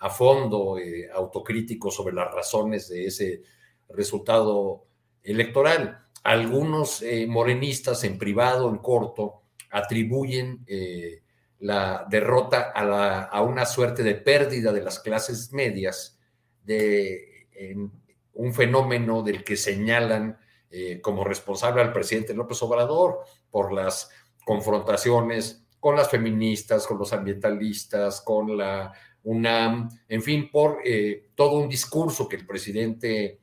a fondo, eh, autocrítico sobre las razones de ese resultado electoral. Algunos eh, morenistas en privado, en corto, atribuyen eh, la derrota a, a, una suerte de pérdida de las clases medias, de un fenómeno del que señalan como responsable al presidente López Obrador por las confrontaciones con las feministas, con los ambientalistas, con la UNAM, en fin, por eh, todo un discurso que el presidente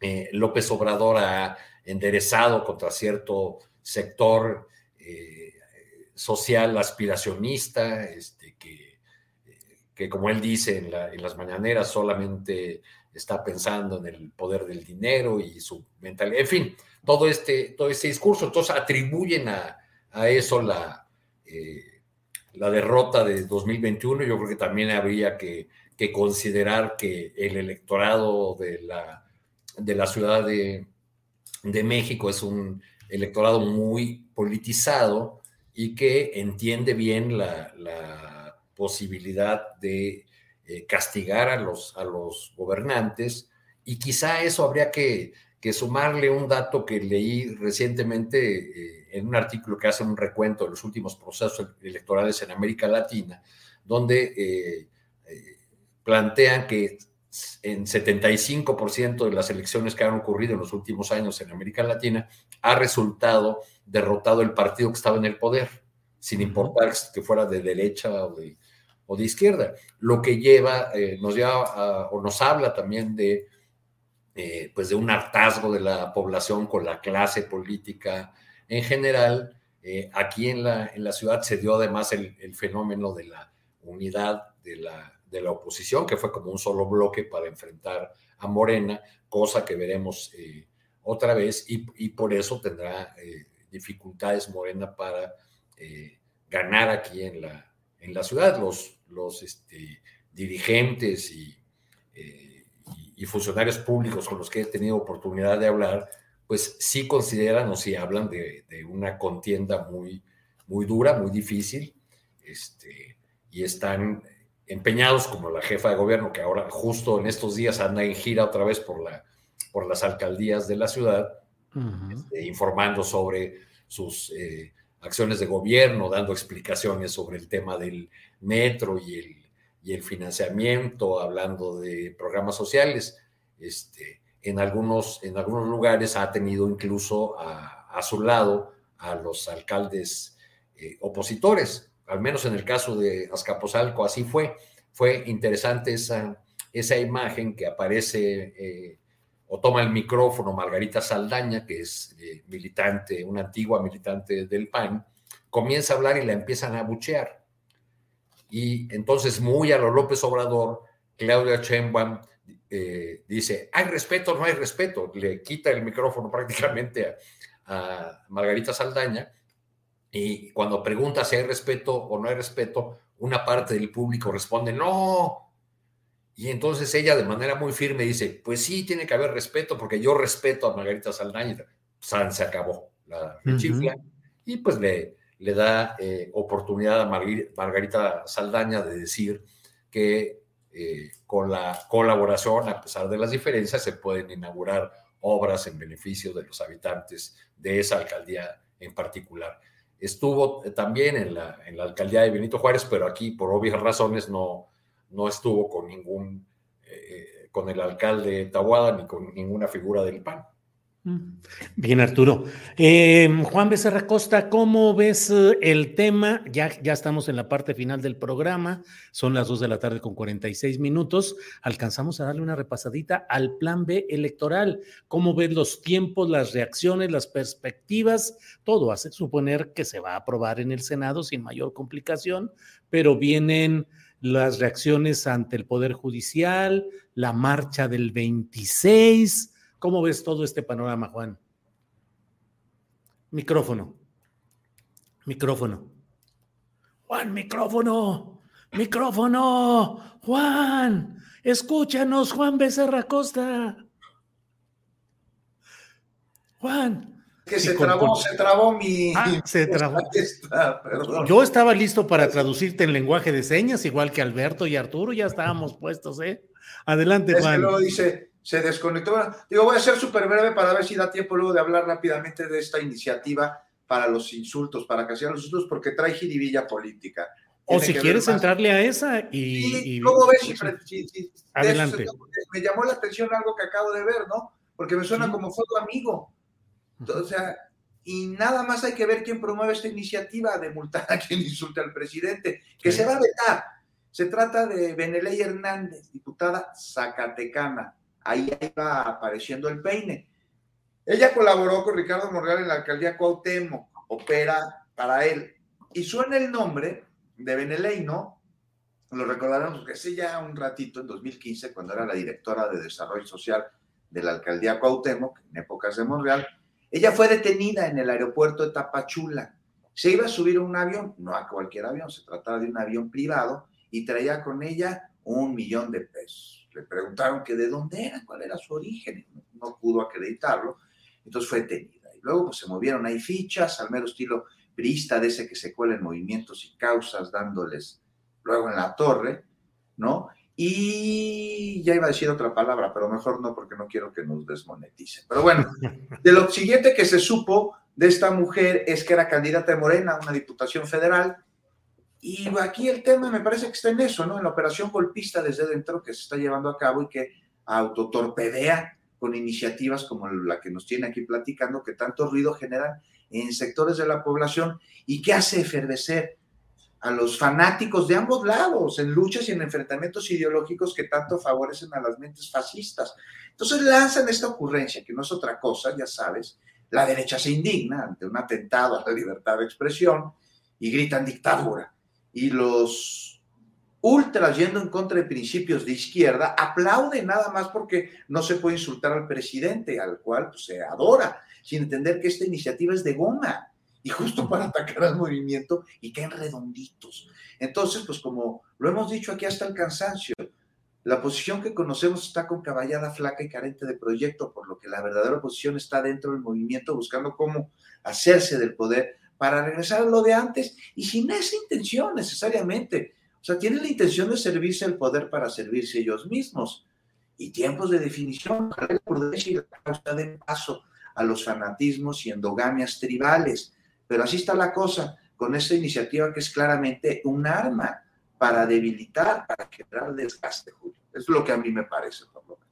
eh, López Obrador ha enderezado contra cierto sector social aspiracionista, este, que, que, como él dice en, las mañaneras, solamente está pensando en el poder del dinero y su mentalidad, en fin, todo este, todo este discurso. Entonces atribuyen a, eso la, eh, la derrota de 2021. Yo creo que también habría que, considerar que el electorado de la, de la Ciudad de, México es un electorado muy politizado y que entiende bien la, la posibilidad de eh, castigar a los, a los gobernantes y quizá eso habría que, sumarle un dato que leí recientemente eh, en un artículo que hace un recuento de los últimos procesos electorales en América Latina, donde eh, plantean que en 75% de las elecciones que han ocurrido en los últimos años en América Latina ha resultado derrotado el partido que estaba en el poder, sin importar que fuera de derecha o de, o de izquierda, lo que lleva, eh, nos lleva o nos habla también de, eh, pues de un hartazgo de la población con la clase política en general. Eh, aquí en la, en la ciudad se dio además el, fenómeno de la unidad de la, de la, oposición, que fue como un solo bloque para enfrentar a Morena, cosa que veremos otra vez y, y, por eso tendrá dificultades Morena para ganar aquí en la, en la ciudad. Los, los este, dirigentes eh, y, funcionarios públicos con los que he tenido oportunidad de hablar, pues sí consideran o sí hablan de, una contienda muy, muy dura, muy difícil, este, y están empeñados como la jefa de gobierno, que ahora justo en estos días anda en gira otra vez por, la, por las alcaldías de la ciudad, este, informando sobre sus eh, acciones de gobierno, dando explicaciones sobre el tema del metro y el, y el financiamiento, hablando de programas sociales. Este, en, algunos, en algunos lugares ha tenido incluso a, su lado a los alcaldes eh, opositores, al menos en el caso de Azcapotzalco así fue. Fue interesante esa, esa imagen que aparece eh, o toma el micrófono Margarita Saldaña, que es eh, militante, una antigua militante del PAN, comienza a hablar y la empiezan a buchear. Y entonces, muy a lo López Obrador, Claudia Sheinbaum eh, dice, hay respeto, no hay respeto. Le quita el micrófono <laughs> prácticamente a, Margarita Saldaña y cuando pregunta si hay respeto o no hay respeto, una parte del público responde, no. Y entonces ella de manera muy firme dice, pues sí, tiene que haber respeto porque yo respeto a Margarita Saldaña. San se acabó la chifla y pues le, le da eh, oportunidad a Margarita Saldaña de decir que eh, con la colaboración, a pesar de las diferencias, se pueden inaugurar obras en beneficio de los habitantes de esa alcaldía en particular. Estuvo también en la, en la alcaldía de Benito Juárez, pero aquí por obvias razones no, no estuvo con ningún, eh, con el alcalde Tahuada ni con ninguna figura del PAN. Bien, Arturo. Eh, Juan Becerra Costa, ¿cómo ves eh, el tema? Ya, ya estamos en la parte final del programa, son las 2 de la tarde con 46 minutos. Alcanzamos a darle una repasadita al plan B electoral. ¿Cómo ves los tiempos, las reacciones, las perspectivas? Todo hace suponer que se va a aprobar en el Senado sin mayor complicación, pero vienen las reacciones ante el Poder Judicial, la marcha del 26 ¿Cómo ves todo este panorama, Juan? Micrófono. Micrófono. Juan, micrófono. Micrófono. Juan, escúchanos, Juan Becerra Costa. Juan. Que se trabó, se trabó mi. Ah, se <laughs> trabó. Yo estaba listo para traducirte en lenguaje de señas, igual que Alberto y Arturo, ya estábamos puestos, ¿eh? Adelante, Juan. Es que luego dice, se desconectó. Digo, voy a ser súper breve para ver si da tiempo luego de hablar rápidamente de esta iniciativa para los insultos, para castigar los insultos, porque trae jiribilla política. o si quieres entrarle a esa y... y luego ves si, Adelante. me llamó la atención algo que acabo de ver, ¿no? Porque me suena como foto amigo. O sea, y nada más hay que ver quién promueve esta iniciativa de multar a quien insulte al presidente, que se va a vetar. Se trata de Beneley Hernández, diputada zacatecana ahí va apareciendo el peine. Ella colaboró con Ricardo Morgal en la alcaldía Cuauhtémoc, opera para él. Y suena el nombre de Beneley, ¿no? Lo recordarán porque hace ya un ratito, en 2015, cuando era la directora de Desarrollo Social de la alcaldía Cuauhtémoc, en épocas de Monreal, ella fue detenida en el aeropuerto de Tapachula. Se iba a subir a un avión, no a cualquier avión, se trataba de un avión privado, y traía con ella un millón de pesos le preguntaron que de dónde era, cuál era su origen, no, pudo acreditarlo, entonces fue detenida. Y luego pues, se movieron ahí fichas, al mero estilo priista de ese que se cuela en movimientos y causas, dándoles luego en la torre, ¿no? Y ya iba a decir otra palabra, pero mejor no porque no quiero que nos desmoneticen. Pero bueno, <laughs> de lo siguiente que se supo de esta mujer es que era candidata de Morena a una diputación federal y aquí el tema me parece que está en eso, ¿no? En la operación golpista desde dentro que se está llevando a cabo y que autotorpedea con iniciativas como la que nos tiene aquí platicando, que tanto ruido generan en sectores de la población y que hace efervecer a los fanáticos de ambos lados en luchas y en enfrentamientos ideológicos que tanto favorecen a las mentes fascistas. Entonces lanzan esta ocurrencia, que no es otra cosa, ya sabes, la derecha se indigna ante un atentado a la libertad de expresión y gritan dictadura y los ultras yendo en contra de principios de izquierda aplauden nada más porque no se puede insultar al presidente, al cual pues, se adora, sin entender que esta iniciativa es de goma y justo para atacar al movimiento y caen redonditos. Entonces, pues como lo hemos dicho aquí hasta el cansancio, la posición que conocemos está con caballada flaca y carente de proyecto, por lo que la verdadera oposición está dentro del movimiento buscando cómo hacerse del poder para regresar a lo de antes y sin esa intención necesariamente. O sea, tienen la intención de servirse el poder para servirse ellos mismos. Y tiempos de definición, la prudencia y la causa de paso a los fanatismos y endogamias tribales. Pero así está la cosa con esta iniciativa que es claramente un arma para debilitar, para quebrar desgaste, Julio. Es lo que a mí me parece, por lo menos.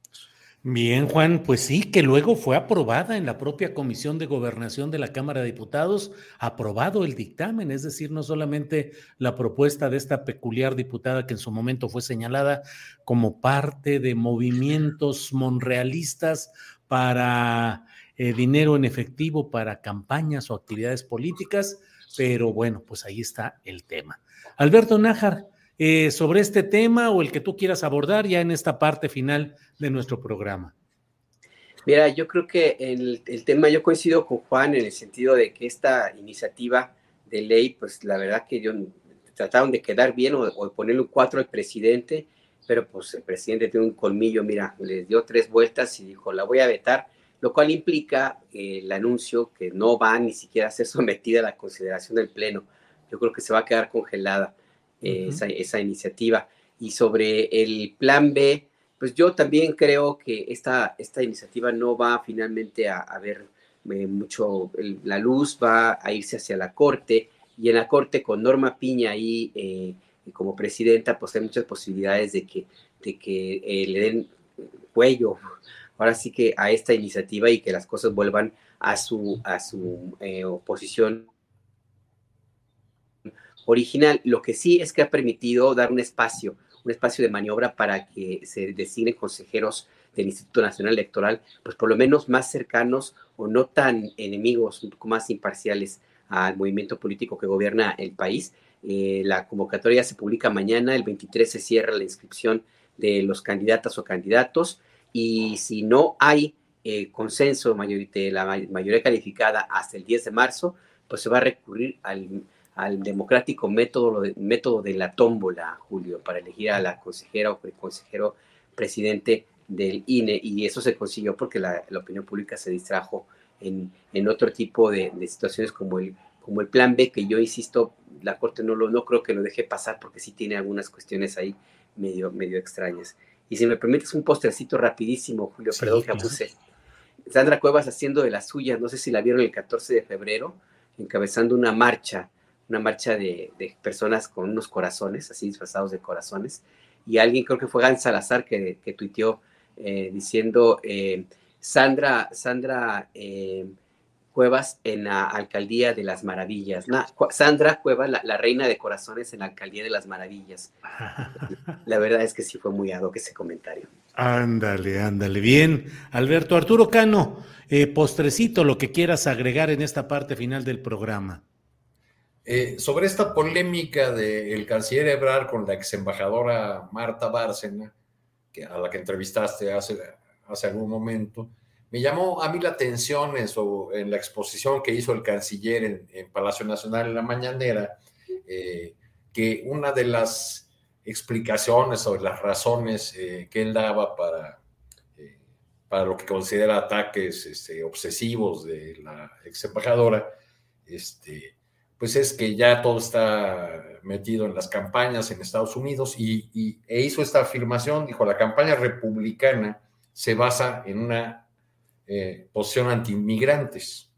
Bien, Juan, pues sí, que luego fue aprobada en la propia Comisión de Gobernación de la Cámara de Diputados, aprobado el dictamen, es decir, no solamente la propuesta de esta peculiar diputada que en su momento fue señalada como parte de movimientos monrealistas para eh, dinero en efectivo para campañas o actividades políticas, pero bueno, pues ahí está el tema. Alberto Nájar, eh, sobre este tema o el que tú quieras abordar ya en esta parte final de nuestro programa. Mira, yo creo que el, tema, yo coincido con Juan en el sentido de que esta iniciativa de ley, pues la verdad que yo trataron de quedar bien o, o ponerle un cuatro al presidente, pero pues el presidente tiene un colmillo, mira, les dio tres vueltas y dijo, la voy a vetar, lo cual implica eh, el anuncio que no va ni siquiera a ser sometida a la consideración del Pleno. Yo creo que se va a quedar congelada esa, iniciativa. Y sobre el plan B, pues yo también creo que esta, esta iniciativa no va finalmente a, ver eh, mucho la luz, va a irse hacia la Corte y en la Corte con Norma Piña ahí eh, como presidenta, pues hay muchas posibilidades de que, de que eh, le den cuello ahora sí que a esta iniciativa y que las cosas vuelvan a su, a su eh, oposición original. Lo que sí es que ha permitido dar un espacio, un espacio de maniobra para que se designen consejeros del Instituto Nacional Electoral, pues por lo menos más cercanos o no tan enemigos, un poco más imparciales al movimiento político que gobierna el país. Eh, la convocatoria se publica mañana, el 23 se cierra la inscripción de los candidatas o candidatos y si no hay eh, consenso de la mayoría calificada hasta el 10 de marzo, pues se va a recurrir al, democrático método, método de la tómbola, Julio, para elegir a la consejera o consejero presidente del INE y eso se consiguió porque la, opinión pública se distrajo en, en otro tipo de, situaciones como el, como el plan B, que yo insisto, la Corte no, lo, no creo que lo deje pasar porque sí tiene algunas cuestiones ahí medio, medio extrañas. Y si me permites un postrecito rapidísimo, Julio, perdón que abuse. Sandra Cuevas haciendo de las suyas, no sé si la vieron el 14 de febrero, encabezando una marcha, una marcha de, de personas con unos corazones, así disfrazados de corazones, y alguien, creo que fue Gan Salazar, que, que tuiteó eh, diciendo eh, Sandra, Sandra eh, Cuevas en la Alcaldía de las Maravillas. Sandra Cuevas, la, reina de corazones en la Alcaldía de las Maravillas. <laughs> La verdad es que sí fue muy que ese comentario. Ándale, ándale. Bien. Alberto Arturo Cano, postrecito, lo que quieras agregar en esta parte final del programa. Sobre esta polémica del canciller Ebrard con la ex embajadora Marta Bárcena, a la que entrevistaste hace, hace algún momento, me llamó a mí la atención en, en la exposición que hizo el canciller en, Palacio Nacional en la mañanera, eh, que una de las explicaciones o las razones eh, que él daba para, eh, para lo que considera ataques este, obsesivos de la ex embajadora, este, pues es que ya todo está metido en las campañas en Estados Unidos y, e hizo esta afirmación, dijo, la campaña republicana se basa en una eh, posición anti-inmigrantes.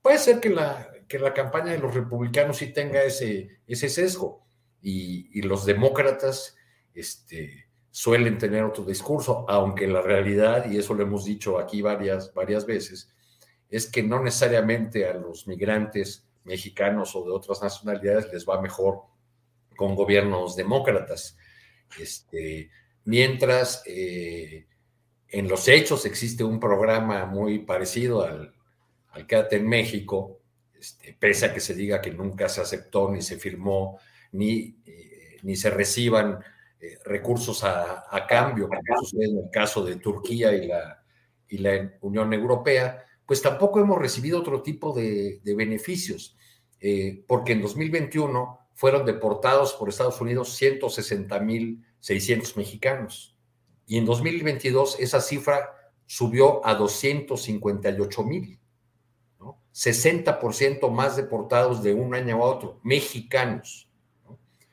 Puede ser que la, que la campaña de los republicanos sí tenga ese, ese sesgo y, los demócratas este, suelen tener otro discurso, aunque la realidad, y eso lo hemos dicho aquí varias, varias veces, es que no necesariamente a los migrantes mexicanos o de otras nacionalidades les va mejor con gobiernos demócratas. Este, mientras eh, en los hechos existe un programa muy parecido al, al Quédate en México, este, pese a que se diga que nunca se aceptó ni se firmó, ni, eh, ni se reciban eh, recursos a, cambio, como sucede en el caso de Turquía y la, y la Unión Europea, pues tampoco hemos recibido otro tipo de, beneficios. Eh, porque en 2021 fueron deportados por Estados Unidos 160.600 mexicanos y en 2022 esa cifra subió a 258.000, ¿no? 60% más deportados de un año a otro, mexicanos.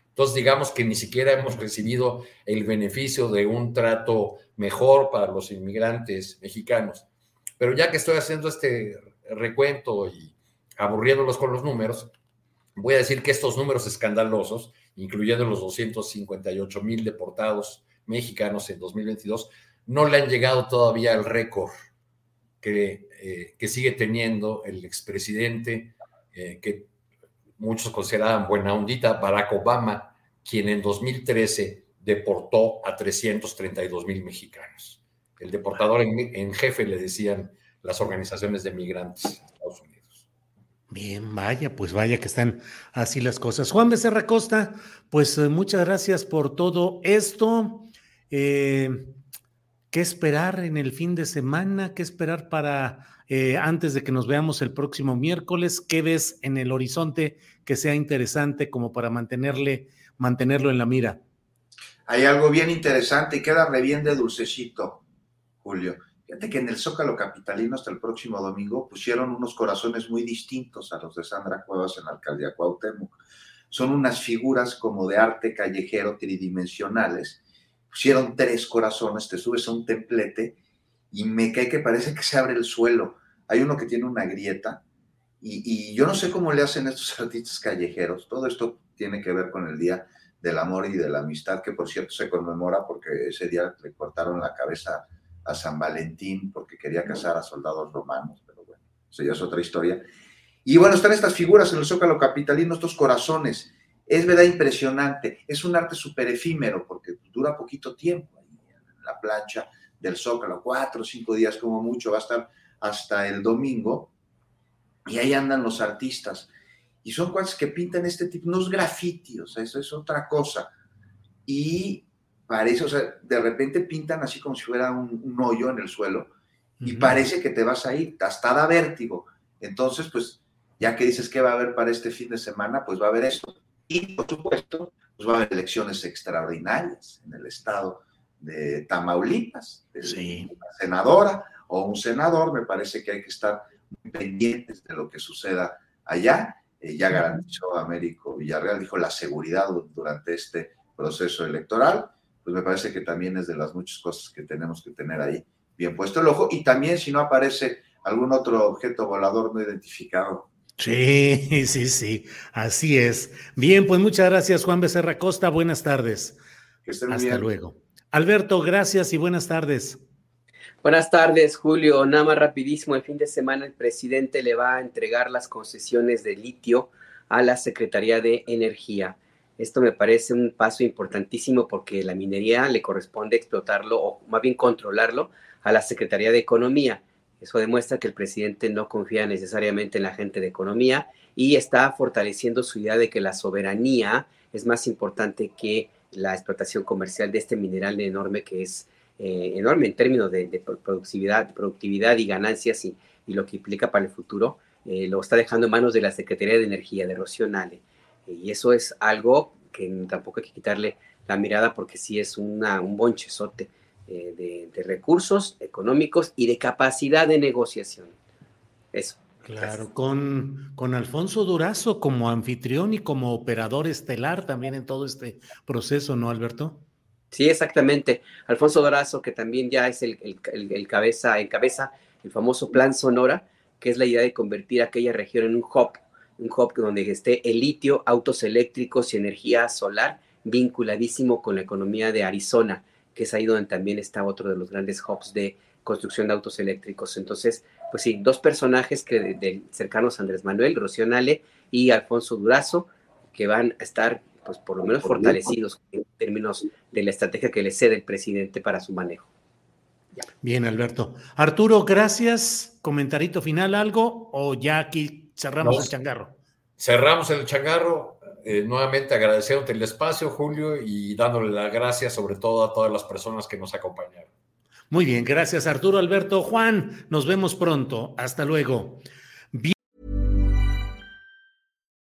Entonces, digamos que ni siquiera hemos recibido el beneficio de un trato mejor para los inmigrantes mexicanos. Pero ya que estoy haciendo este recuento y aburriéndolos con los números, voy a decir que estos números escandalosos, incluyendo los 258 mil deportados mexicanos en 2022, no le han llegado todavía al récord que, eh, que, sigue teniendo el expresidente, eh, que muchos consideraban buena ondita, Barack Obama, quien en 2013 deportó a 332 mil mexicanos. El deportador en, en jefe le decían las organizaciones de migrantes. Bien, vaya, pues vaya que están así las cosas. Juan Becerra Costa, pues eh, muchas gracias por todo esto. Eh, ¿Qué esperar en el fin de semana? ¿Qué esperar para eh, antes de que nos veamos el próximo miércoles? ¿Qué ves en el horizonte que sea interesante como para mantenerle, mantenerlo en la mira? Hay algo bien interesante y queda re bien de dulcecito, Julio. Fíjate que en el Zócalo Capitalino hasta el próximo domingo pusieron unos corazones muy distintos a los de Sandra Cuevas en la alcaldía Cuauhtémoc. Son unas figuras como de arte callejero tridimensionales. Pusieron tres corazones, te subes a un templete y me cae que parece que se abre el suelo. Hay uno que tiene una grieta y, yo no sé cómo le hacen estos <laughs> artistas callejeros. Todo esto tiene que ver con el Día del Amor y de la Amistad, que por cierto se conmemora porque ese día le cortaron la cabeza San Valentín porque quería casar a soldados romanos, pero bueno, eso ya es otra historia. Y bueno, están estas figuras en el Zócalo Capitalino, estos corazones. Es verdad impresionante, es un arte súper efímero porque dura poquito tiempo ahí en la plancha del Zócalo, cuatro o cinco días como mucho, va a estar hasta el domingo. Y ahí andan los artistas. Y son cuates que pintan este tipo, no es graffiti, o sea, eso es otra cosa. Y parece, o sea, de repente pintan así como si fuera un, hoyo en el suelo y parece que te vas a ir, hasta da vértigo. Entonces, pues, ya que dices que va a haber para este fin de semana, pues va a haber esto. Y, por supuesto, pues va a haber elecciones extraordinarias en el estado de Tamaulipas, sí. una senadora o un senador, me parece que hay que estar muy pendientes de lo que suceda allá. Eh, ya garantizó Américo Villarreal, dijo la seguridad durante este proceso electoral pues me parece que también es de las muchas cosas que tenemos que tener ahí bien puesto el ojo. Y también si no aparece algún otro objeto volador no identificado. Sí, <laughs> sí, sí, así es. Bien, pues muchas gracias Juan Becerra Costa, buenas tardes. Que estén Hasta luego. Alberto, gracias y buenas tardes. Buenas tardes, Julio. Nada más rapidísimo, el fin de semana el presidente le va a entregar las concesiones de litio a la Secretaría de Energía. Esto me parece un paso importantísimo porque la minería le corresponde explotarlo o más bien controlarlo a la Secretaría de Economía. Eso demuestra que el presidente no confía necesariamente en la gente de economía y está fortaleciendo su idea de que la soberanía es más importante que la explotación comercial de este mineral enorme que es eh, enorme en términos de, productividad, productividad y ganancias y, lo que implica para el futuro. Eh, lo está dejando en manos de la Secretaría de Energía, de Rocío Nale. Y eso es algo que tampoco hay que quitarle la mirada porque sí es una, un bonchezote eh, de, recursos económicos y de capacidad de negociación. Eso. Claro, con, con Alfonso Durazo como anfitrión y como operador estelar también en todo este proceso, ¿no, Alberto? Sí, exactamente. Alfonso Durazo, que también ya es el, el, el cabeza, encabeza el famoso Plan Sonora, que es la idea de convertir aquella región en un hub un hub donde esté el litio, autos eléctricos y energía solar vinculadísimo con la economía de Arizona, que es ahí donde también está otro de los grandes hubs de construcción de autos eléctricos. Entonces, pues sí, dos personajes que de, cercanos a Andrés Manuel, Rocío Nale y Alfonso Durazo, que van a estar, pues por lo menos fortalecidos en términos de la estrategia que le cede el presidente para su manejo. Bien, Alberto. Arturo, gracias. Comentarito final, algo o ya aquí cerramos el changarro. Cerramos el changarro. Eh, nuevamente agradeciéndote el espacio, Julio, y dándole las gracias sobre todo a todas las personas que nos acompañaron. Muy bien, gracias Arturo, Alberto, Juan. Nos vemos pronto. Hasta luego.